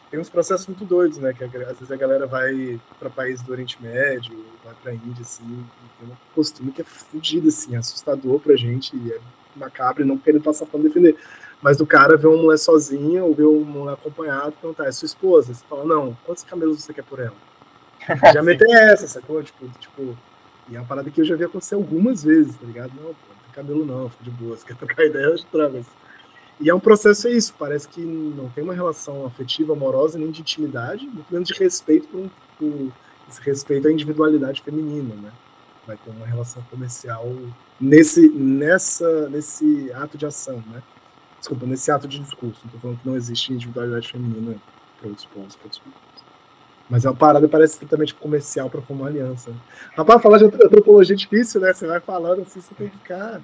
Tem uns processos muito doidos, né? Que às vezes a galera vai para países do Oriente Médio, vai para a Índia, assim, e tem uma costume que é fodida, assim, é assustador pra gente, e é macabro, e não querendo passar para defender. Mas do cara ver uma mulher sozinha ou ver uma mulher acompanhada e perguntar, é sua esposa? Você fala, não, quantos camelos você quer por ela? (laughs) já meteu essa, sacou? Tipo, tipo, e é uma parada que eu já vi acontecer algumas vezes, tá ligado? Não, pô, cabelo não, fica de boa, se quer trocar ideia, eu trago. E é um processo é isso, parece que não tem uma relação afetiva, amorosa, nem de intimidade, muito menos de respeito por, por esse respeito à individualidade feminina, né? Vai ter uma relação comercial nesse, nessa, nesse ato de ação, né? Desculpa, nesse ato de discurso. Não falando que não existe individualidade feminina para outros pontos, para outros pontos. Mas é uma parada parece estritamente comercial para formar aliança. Né? Rapaz, falar de antropologia é difícil, né? Você vai falando assim, você tem que ficar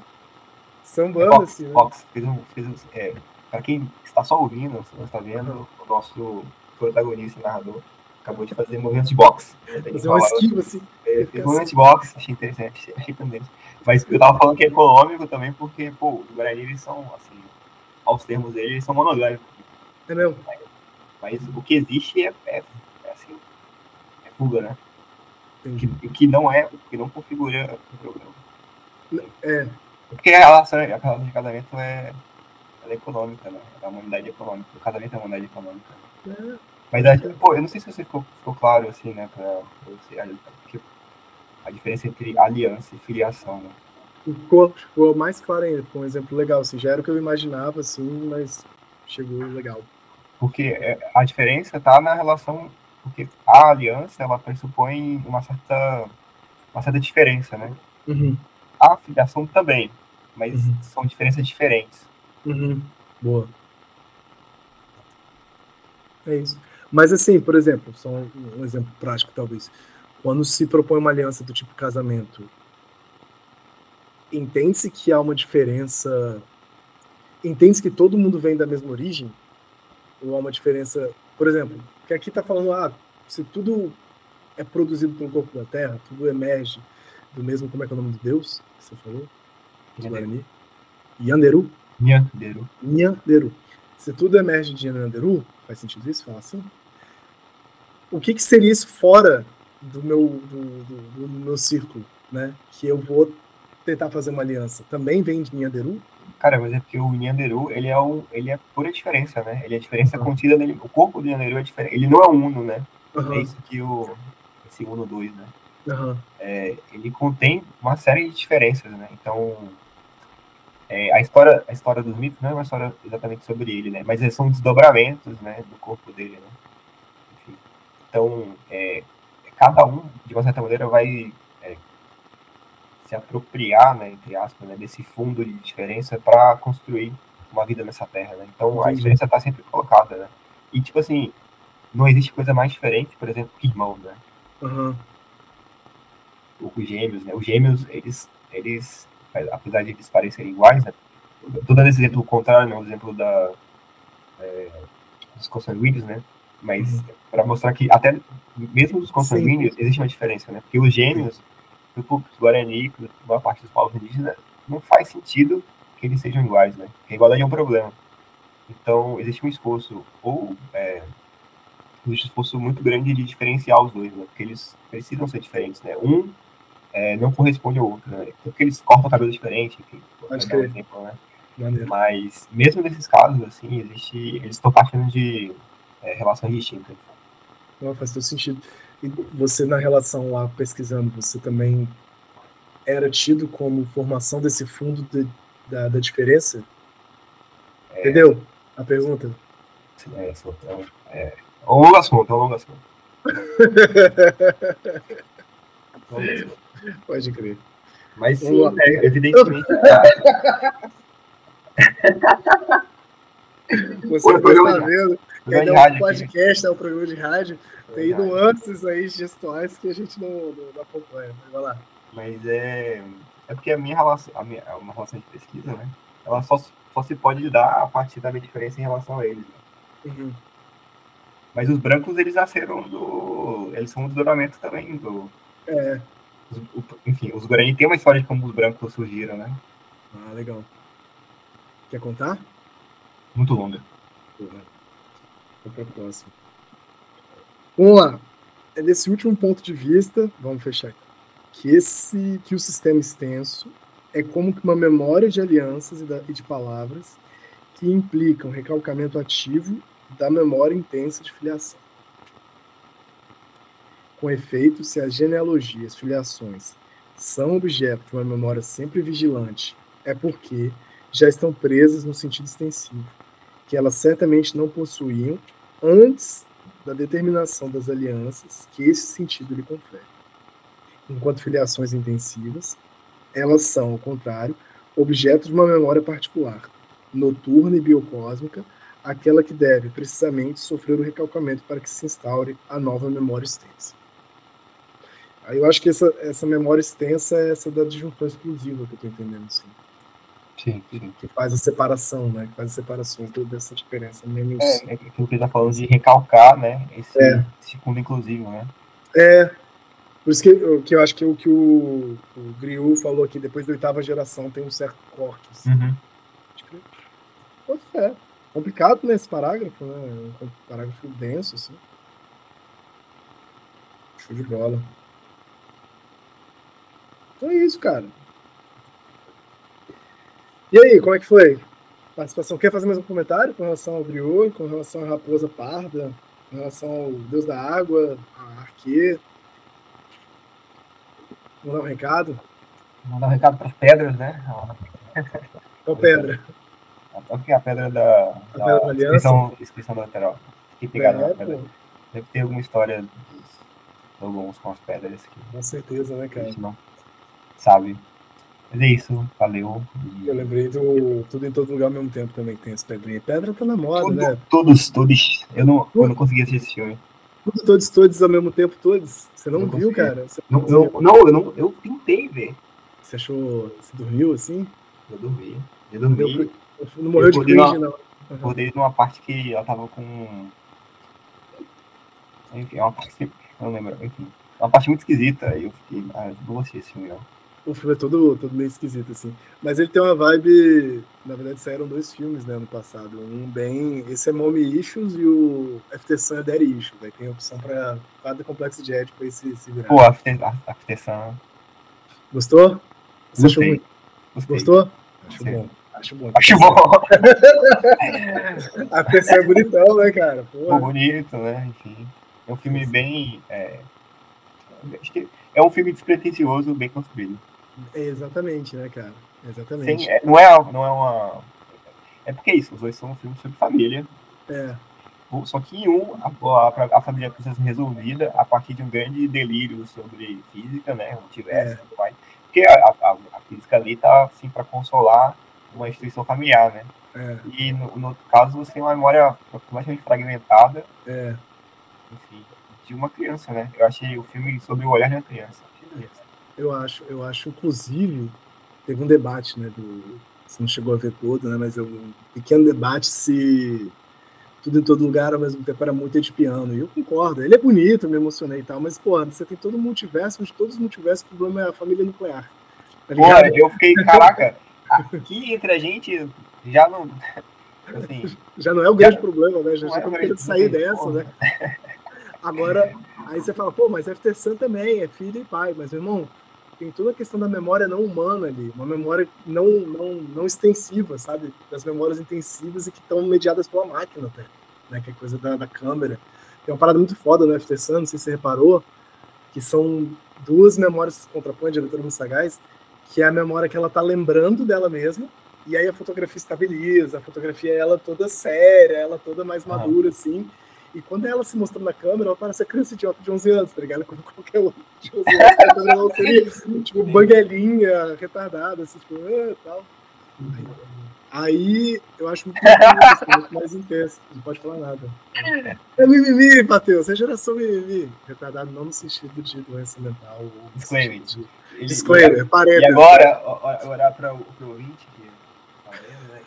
sambando Fox, assim. Né? Fox fez um. Fez um é, para quem está só ouvindo, você não está vendo, o nosso protagonista e narrador acabou de fazer movimentos de boxe. Fazer uma esquiva, assim. É, fez movimento de boxe, achei interessante, achei também. Mas eu tava falando que é econômico também, porque, pô, os Guarani, eles são, assim, aos termos deles, eles são monogâmicos. É mesmo? Mas o que existe é, é fuga, né? Que, que não é, que não configura o programa. É. Porque a relação, a relação de casamento é, é econômica, né? É uma unidade econômica. O casamento é uma unidade econômica. É. Mas, a, pô, eu não sei se você ficou, ficou claro, assim, né, pra, pra você, a, a diferença entre aliança e filiação, né? Ficou, ficou mais claro ainda, ficou um exemplo legal. Assim, já era o que eu imaginava, assim, mas chegou legal. Porque é, a diferença está na relação, porque a aliança ela pressupõe uma certa, uma certa diferença, né? Uhum. A filiação também, mas Uhum. são diferenças diferentes. Uhum. Boa. É isso. Mas assim, por exemplo, só um, exemplo prático, talvez. Quando se propõe uma aliança do tipo casamento, entende-se que há uma diferença. Entende-se que todo mundo vem da mesma origem? Ou há uma diferença. Por exemplo, que aqui está falando, ah, se tudo é produzido pelo corpo da terra, tudo emerge do mesmo, como é que é o nome de Deus que você falou? Os Yanderu. Guarani. Yanderu? Nhanderu. Nhanderu. Se tudo emerge de Nhanderu, faz sentido isso? Falar assim? O que, que seria isso fora do meu, do, do- do meu círculo, né? Que eu vou tentar fazer uma aliança. Também vem de Nhanderu? Cara, mas é porque o Nhanderu, ele é o, ele é pura diferença, né? Ele é a diferença Uhum. contida nele. O corpo do Nhanderu é diferente. Ele não é um uno, né? É Aham, isso que o esse uno 2, né? aham, É, ele contém uma série de diferenças, né? Então, é, a história, a história dos mitos não é uma história exatamente sobre ele, né? Mas são desdobramentos, né, do corpo dele, né? Enfim. Então, é, cada um de uma certa maneira vai é, se apropriar, né, entre aspas, né, desse fundo de diferença para construir uma vida nessa terra, né? Então, a diferença está sempre colocada, né? E tipo assim, não existe coisa mais diferente, por exemplo, que irmãos, né? aham. os gêmeos, né? Os gêmeos, eles, eles, apesar de eles parecerem iguais, né? Tô dando esse exemplo contrário, né? O exemplo da, é, dos consanguíneos, né? Mas Uhum. para mostrar que até mesmo dos consanguíneos existe uma diferença, né? Porque os gêmeos, para os Guarani, para a maior parte dos povos indígenas, não faz sentido que eles sejam iguais, né? Porque a igualdade é um problema. Então, existe um esforço, ou é, existe um esforço muito grande de diferenciar os dois, né? Porque eles precisam ser diferentes, né? Um é, não corresponde ao outro, né? Porque eles cortam cabelo diferente, enfim. Pode um exemplo, né? Maneiro. Mas, mesmo nesses casos, assim, existe, eles estão partindo de é, relações distintas. Não, faz todo sentido. E você, na relação lá, pesquisando, você também era tido como formação desse fundo de- da, da diferença? Entendeu? A pergunta? É, isso, é, um- é, é um longo assunto, é um longo assunto. (laughs) É um longo assunto. Pode crer. Mas sim, lá. né, evidentemente, Você programa está vendo? Ainda é um aqui. podcast, é um programa de rádio. Tem Verdade. nuances aí gestuais que a gente não, não, não acompanha. Mas vai lá. Mas é, é porque a minha relação, a minha, é uma relação de pesquisa, né? Ela só, só se pode dar a partir da minha diferença em relação a eles. né? Uhum. Mas os brancos, eles nasceram do. Eles são um desdobramento também do. É. enfim, os Guarani tem uma história de como os brancos surgiram, né? Ah, legal. Quer contar? Muito longa. Porra. Vamos para o próximo. Vamos lá. É desse último ponto de vista, vamos fechar aqui, que, esse, que o sistema extenso é como que uma memória de alianças e, da- e de palavras que implicam recalcamento ativo da memória intensa de filiação. Com efeito, se as genealogias, filiações, são objeto de uma memória sempre vigilante, é porque já estão presas no sentido extensivo que elas certamente não possuíam antes da determinação das alianças que esse sentido lhe confere. Enquanto filiações intensivas, elas são, ao contrário, objeto de uma memória particular, noturna e biocósmica, aquela que deve precisamente sofrer o recalcamento para que se instaure a nova memória extensa. Aí eu acho que essa, essa memória extensa é essa da disjunção exclusiva que eu estou entendendo, assim Sim, sim. que faz a separação, né? Que faz a separação entre dessa diferença menos. É, é aquilo que ele tá falando de recalcar, né? Esse, É. esse inclusivo, né? É. Por isso que, eu- que eu acho que o que o, o Griu falou aqui, depois da oitava geração, tem um certo corte. Assim. Uhum. Pode ser. Complicado nesse parágrafo, né? Um parágrafo denso, assim. Show de bola. Então é isso, cara. E aí, como é que foi? Participação. Quer fazer mais um comentário com relação ao Griot, com relação à raposa parda, com relação ao Deus da Água, a Arquê? Vamos dar um recado? Mandar um recado para as pedras, né? Qual pedra? Aqui a pedra da, a da, da inscrição, inscrição lateral. Fiquei pegado é, na pedra. Pô. Deve ter alguma história dos alguns com as pedras. Que com certeza, né, cara? A gente não sabe. Mas é isso, valeu. Eu lembrei do Tudo em Todo Lugar ao mesmo tempo também, que tem as pedrinhas. Pedra tá na moda, Tudo, né? Todos, todos. Eu não, eu não consegui assistir esse filme. Tudo, todos, todos ao mesmo tempo, todos. Você não, não viu, consegui. cara? Não, não, não, eu não, eu tentei ver. Você achou. Você dormiu assim? Eu dormi. Eu dormi. Eu, não morreu de cringe, não. Acordei numa parte que ela tava com. Enfim, é uma parte que. Não lembro, enfim. É uma parte muito esquisita. E eu fiquei. Ah, não gostei desse filme, não. (laughs) O filme é todo, todo meio esquisito, assim. Mas ele tem uma vibe. Na verdade, saíram dois filmes, né, ano passado. Um bem. Esse é Mommy Issues e o FT Sun é Daddy Issues. Aí tem opção pra cada complexo de Ed pra esse se virar. Pô, a FT Sun. Gostou? Você achou muito? Gostou? Acho bom. Acho bom. Acho bom. (laughs) a pessoa é bonitão, né, cara? Pô, bonito, né? Enfim. É um filme bem. É... Acho que é um filme despretensioso, bem construído. É exatamente, né, cara? Exatamente. Sim, é, não, é, não é uma. É porque é isso, os dois são um filme sobre família. É. Só que em um, a, a, a, família precisa ser resolvida a partir de um grande delírio sobre física, né? Multiverso, é. pai. Porque a, a, a, física ali tá assim para consolar uma instituição familiar, né? É. E no, no, outro caso você tem uma memória completamente fragmentada. É. Enfim, de uma criança, né? Eu achei o filme sobre o olhar de uma criança. Eu acho, eu acho, inclusive, teve um debate, né? Do, você não chegou a ver todo, né? Mas é um pequeno debate se tudo em todo lugar ao mesmo tempo era muito piano. E eu concordo. Ele é bonito, me emocionei e tal, mas, porra, você tem todo o multiverso, mas todos os multiversos, o problema é a família nuclear. Tá porra, eu fiquei, (laughs) caraca, aqui entre a gente já não. Assim, já não é o grande já, problema, né? Já, já é sair dessa, porra. né? Agora, aí você fala, pô, mas FT Sun também é filho e pai, mas, irmão, tem toda a questão da memória não humana ali, uma memória não, não, não extensiva, sabe? Das memórias intensivas e que estão mediadas pela máquina, até, né? Que é coisa da, da câmera. Tem uma parada muito foda no FT Sun, não sei se você reparou, que são duas memórias que se contrapõem, a diretora muito sagaz, que é a memória que ela tá lembrando dela mesma, e aí a fotografia estabiliza, a fotografia é ela toda séria, ela toda mais madura, ah. assim, e quando ela se mostrou na câmera, ela parece a criança idiota de 11 anos, tá ligado? Como qualquer outro de 11 anos. Ela (laughs) seria, tipo, banguelinha, retardada, assim, tipo, ah, tal. Aí eu acho muito mais, intenso, muito mais intenso. Não pode falar nada. É mimimi, Matheus. É geração mimimi. Retardado não no sentido de doença mental. Disclaimer. De... Disclaimer, parênteses. E agora, olhar para o ouvinte,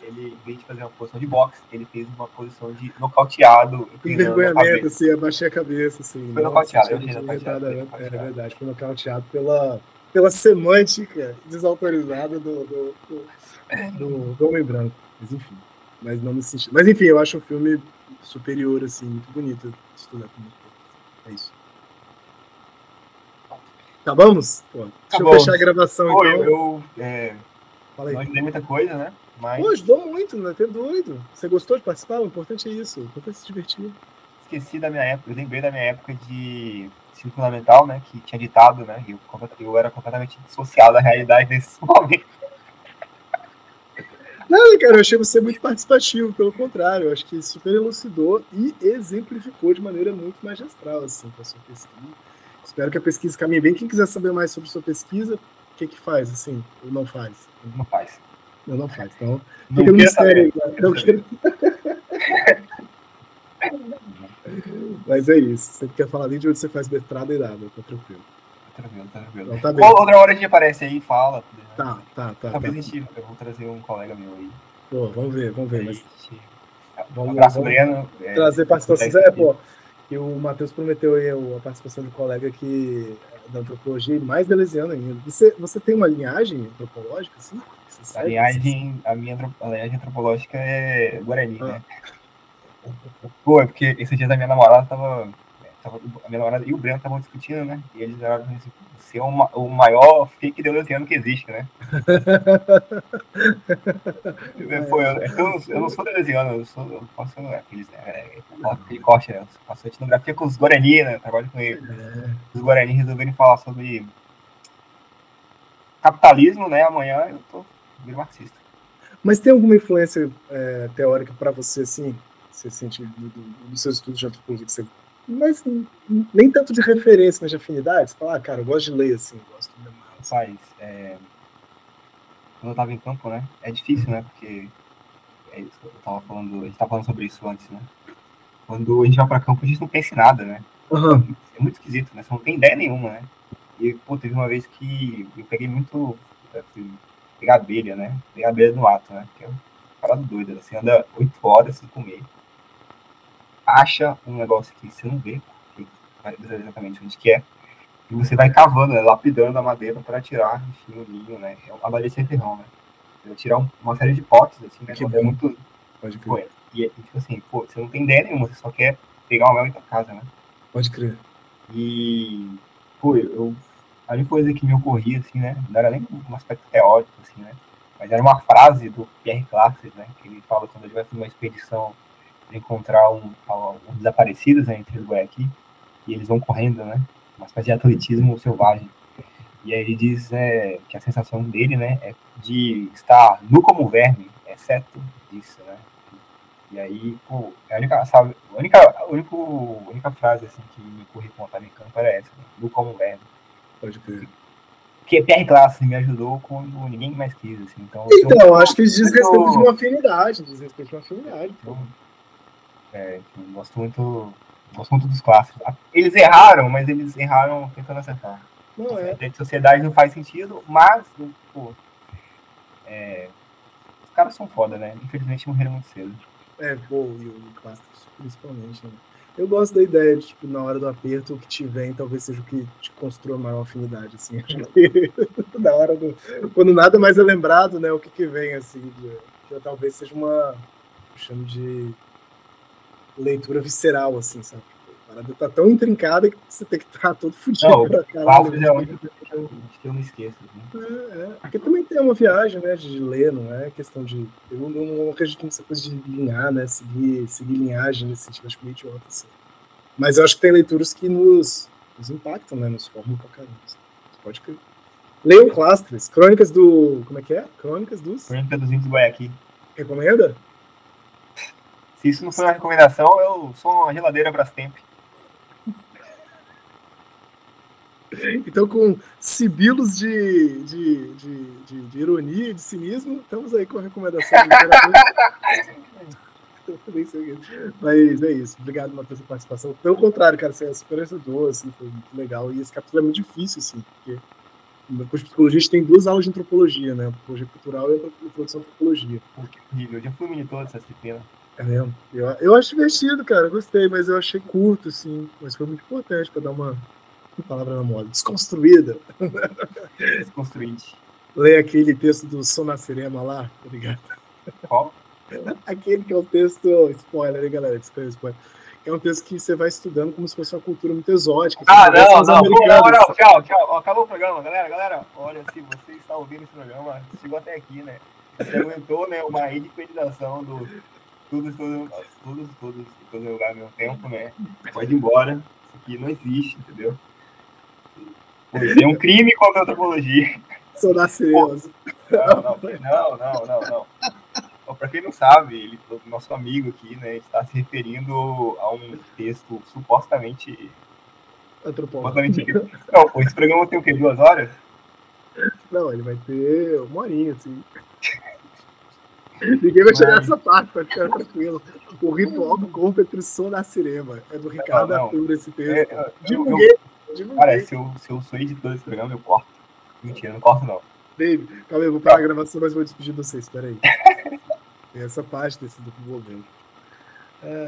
ele, em vez de fazer uma posição de boxe, ele fez uma posição de nocauteado. Envergonhamento, assim, abaixei a cabeça, assim. Foi nocauteado, eu É verdade, foi nocauteado pela, pela semântica desautorizada do, do, do, do, do Homem Branco. Mas enfim, mas não me senti. Mas enfim, eu acho um filme superior, assim, muito bonito. Estudar É isso. Acabamos? Pô, deixa eu fechar a gravação, Pô, então. Eu, eu é, não entendi muita coisa, né? Mas... Pô, ajudou muito, né? Até doido. Você gostou de participar? O importante é isso. O importante é se divertir. Esqueci da minha época, eu lembrei da minha época de ensino fundamental, né? Que tinha ditado, né? Eu, eu era completamente dissociado da realidade nesse (laughs) momento. Não, cara, eu achei você muito participativo, pelo contrário, eu acho que super elucidou e exemplificou de maneira muito magistral, assim, com a sua pesquisa. Espero que a pesquisa caminhe bem. Quem quiser saber mais sobre sua pesquisa, o que que faz, assim, ou não faz? Não faz. Não, não faz. Então, não fica mistério. Não quero... Mas é isso. Você quer falar nem de onde você faz mestrado e nada, tá tranquilo. Tá tranquilo, tá tranquilo. Então, tá bem. Outra hora a gente aparece aí e fala. Tá, tá, tá. Talvez tá. a gente, eu vou trazer um colega meu aí. Pô, vamos ver, vamos ver. Mas... Vamos, um abraço, vamos Breno. É, trazer participação. É, pô, e o Matheus prometeu aí a participação de um colega que da antropologia mais belesiana ainda. Você, você tem uma linhagem antropológica, assim? A linhagem, a minha a linhagem antropológica é Guarani, ah. né? Pô, é porque esse dia da minha namorada tava, tava. A minha namorada e o Breno estavam discutindo, né? E eles eram assim, ser o, o maior fake deleuziano que existe, né? (laughs) Pô, eu, eu, eu, não sou deleuziano, eu sou. Eu faço aqueles, né? É, aquele corte, né? Eu faço etnografia com os Guarani, né? Trabalho com eles. É. Os Guarani resolveram falar sobre capitalismo, né? Amanhã eu tô viro marxista. Mas tem alguma influência é, teórica para você, assim, você sente do, seus estudos de antropologia que você mas nem tanto de referência, mas de afinidade. Você fala, ah, cara, eu gosto de ler, assim, gosto de. Faz. É... Quando eu tava em campo, né? É difícil, né? Porque é isso, eu tava falando, a gente tava falando sobre isso antes, né? Quando a gente vai pra campo, a gente não pensa em nada, né? Uhum. É muito esquisito, né? Você não tem ideia nenhuma, né? E, pô, teve uma vez que eu peguei muito. Assim, pegar abelha, né? Pegar abelha no ato, né? Que é parada doida. Né? Você anda oito horas sem comer acha um negócio que você não vê, que vai dizer exatamente onde que é, e você vai cavando, né, lapidando a madeira para tirar, enfim, o linho, né? É uma baleia sem terrão, né? Você vai tirar uma série de potes, assim, né? Que é muito. Pode crer. E, e, tipo assim, pô, você não tem ideia nenhuma, você só quer pegar o mel e ir pra casa, né? Pode crer. E, pô, eu. A única coisa que me ocorria, assim, né? Não era nem um aspecto teórico, assim, né? Mas era uma frase do Pierre Classes, né? Que ele fala quando ele vai fazer uma expedição encontrar um, um desaparecidos né, entre os Guayaqui, e eles vão correndo, né? Uma espécie de atletismo selvagem. E aí ele diz é, que a sensação dele, né, é de estar nu como verme, exceto disso, né? E aí, pô, a única, sabe, a única, a única, a única frase assim que me corri com a em campo era essa, né? nu como verme. Pode crer. Porque PR Classe me ajudou quando ninguém mais quis, assim. Então, então eu acho que diz respeito de uma afinidade, diz respeito de uma afinidade. Então, é, enfim, gosto muito, gosto muito dos clássicos. Eles erraram, mas eles erraram tentando acertar. Não é. A sociedade não faz sentido, mas pô, é, os caras são foda, né? Infelizmente morreram muito cedo. É, pô, e o clássicos principalmente, né? Eu gosto da ideia de, tipo, na hora do aperto, o que te vem talvez seja o que te construa maior afinidade, assim. (laughs) na hora do... Quando nada mais é lembrado, né, o que que vem, assim, de, que talvez seja uma... Eu chamo de leitura visceral, assim, sabe? A parada tá tão intrincada que você tem que estar tá todo fudido. Não, pra caralho, é a que eu não esqueço. Né? É, é. Porque também tem uma viagem, né, de ler, não é questão de... Eu não, não acredito nessa coisa de linhar, né, seguir, seguir linhagem nesse sentido, acho meio idiota, assim. Mas eu acho que tem leituras que nos, nos impactam, né, nos formam pra caramba. Assim. Você pode crer. Leiam Clastres, Crônicas do... Como é que é? Crônicas dos... Crônicas dos Índios Guayaqui. Recomenda? Se isso não foi uma recomendação, eu sou uma geladeira Brastemp. Então, com sibilos de, de, de, de, ironia e de cinismo, estamos aí com a recomendação de (laughs) Mas é isso. Obrigado, Matheus, pela participação. Pelo contrário, cara, você é super ajudou, assim, foi muito legal. E esse capítulo é muito difícil, assim, porque curso de psicologia a gente tem duas aulas de antropologia, né? Antropologia cultural e introdução à antropologia. Que horrível, eu já fui monitor dessa disciplina. É mesmo? Eu, eu acho divertido, cara. Gostei, mas eu achei curto, sim. Mas foi muito importante para dar uma, palavra na moda. Desconstruída. Desconstruinte. Leia aquele texto do Sonacirema lá, tá ligado? Qual? Aquele que é o texto. Spoiler aí, galera. Desculpa, spoiler. É um texto que você vai estudando como se fosse uma cultura muito exótica. Ah, não, não, não, não, tchau, tchau. Acabou o programa, galera, galera. Olha, se você está ouvindo esse programa, chegou até aqui, né? Você aguentou, né, uma ridicularização do, tudo, tudo, tudo, tudo, todo lugar ao mesmo tempo, né? Pode ir embora. Isso aqui não existe, entendeu? É um crime contra a antropologia. Sou nascioso. Não, não, não, não, não, não. Para quem não sabe, ele, o nosso amigo aqui, né, está se referindo a um texto supostamente. Supostamente. Não, pô, esse programa tem o quê? Duas horas? Não, ele vai ter uma horinha, assim. Ninguém vai chegar nessa parte, pode ficar tranquilo. O ritual do corpo entre som da Cirema. É do Ricardo Arthur esse texto. É, divulguei. Cara, se eu, se eu sou editor desse programa, eu corto. Mentira, não corto não. David, calma aí, eu vou parar a gravação, mas vou despedir de vocês. Espera aí. (laughs) Tem essa parte desse do governo. É...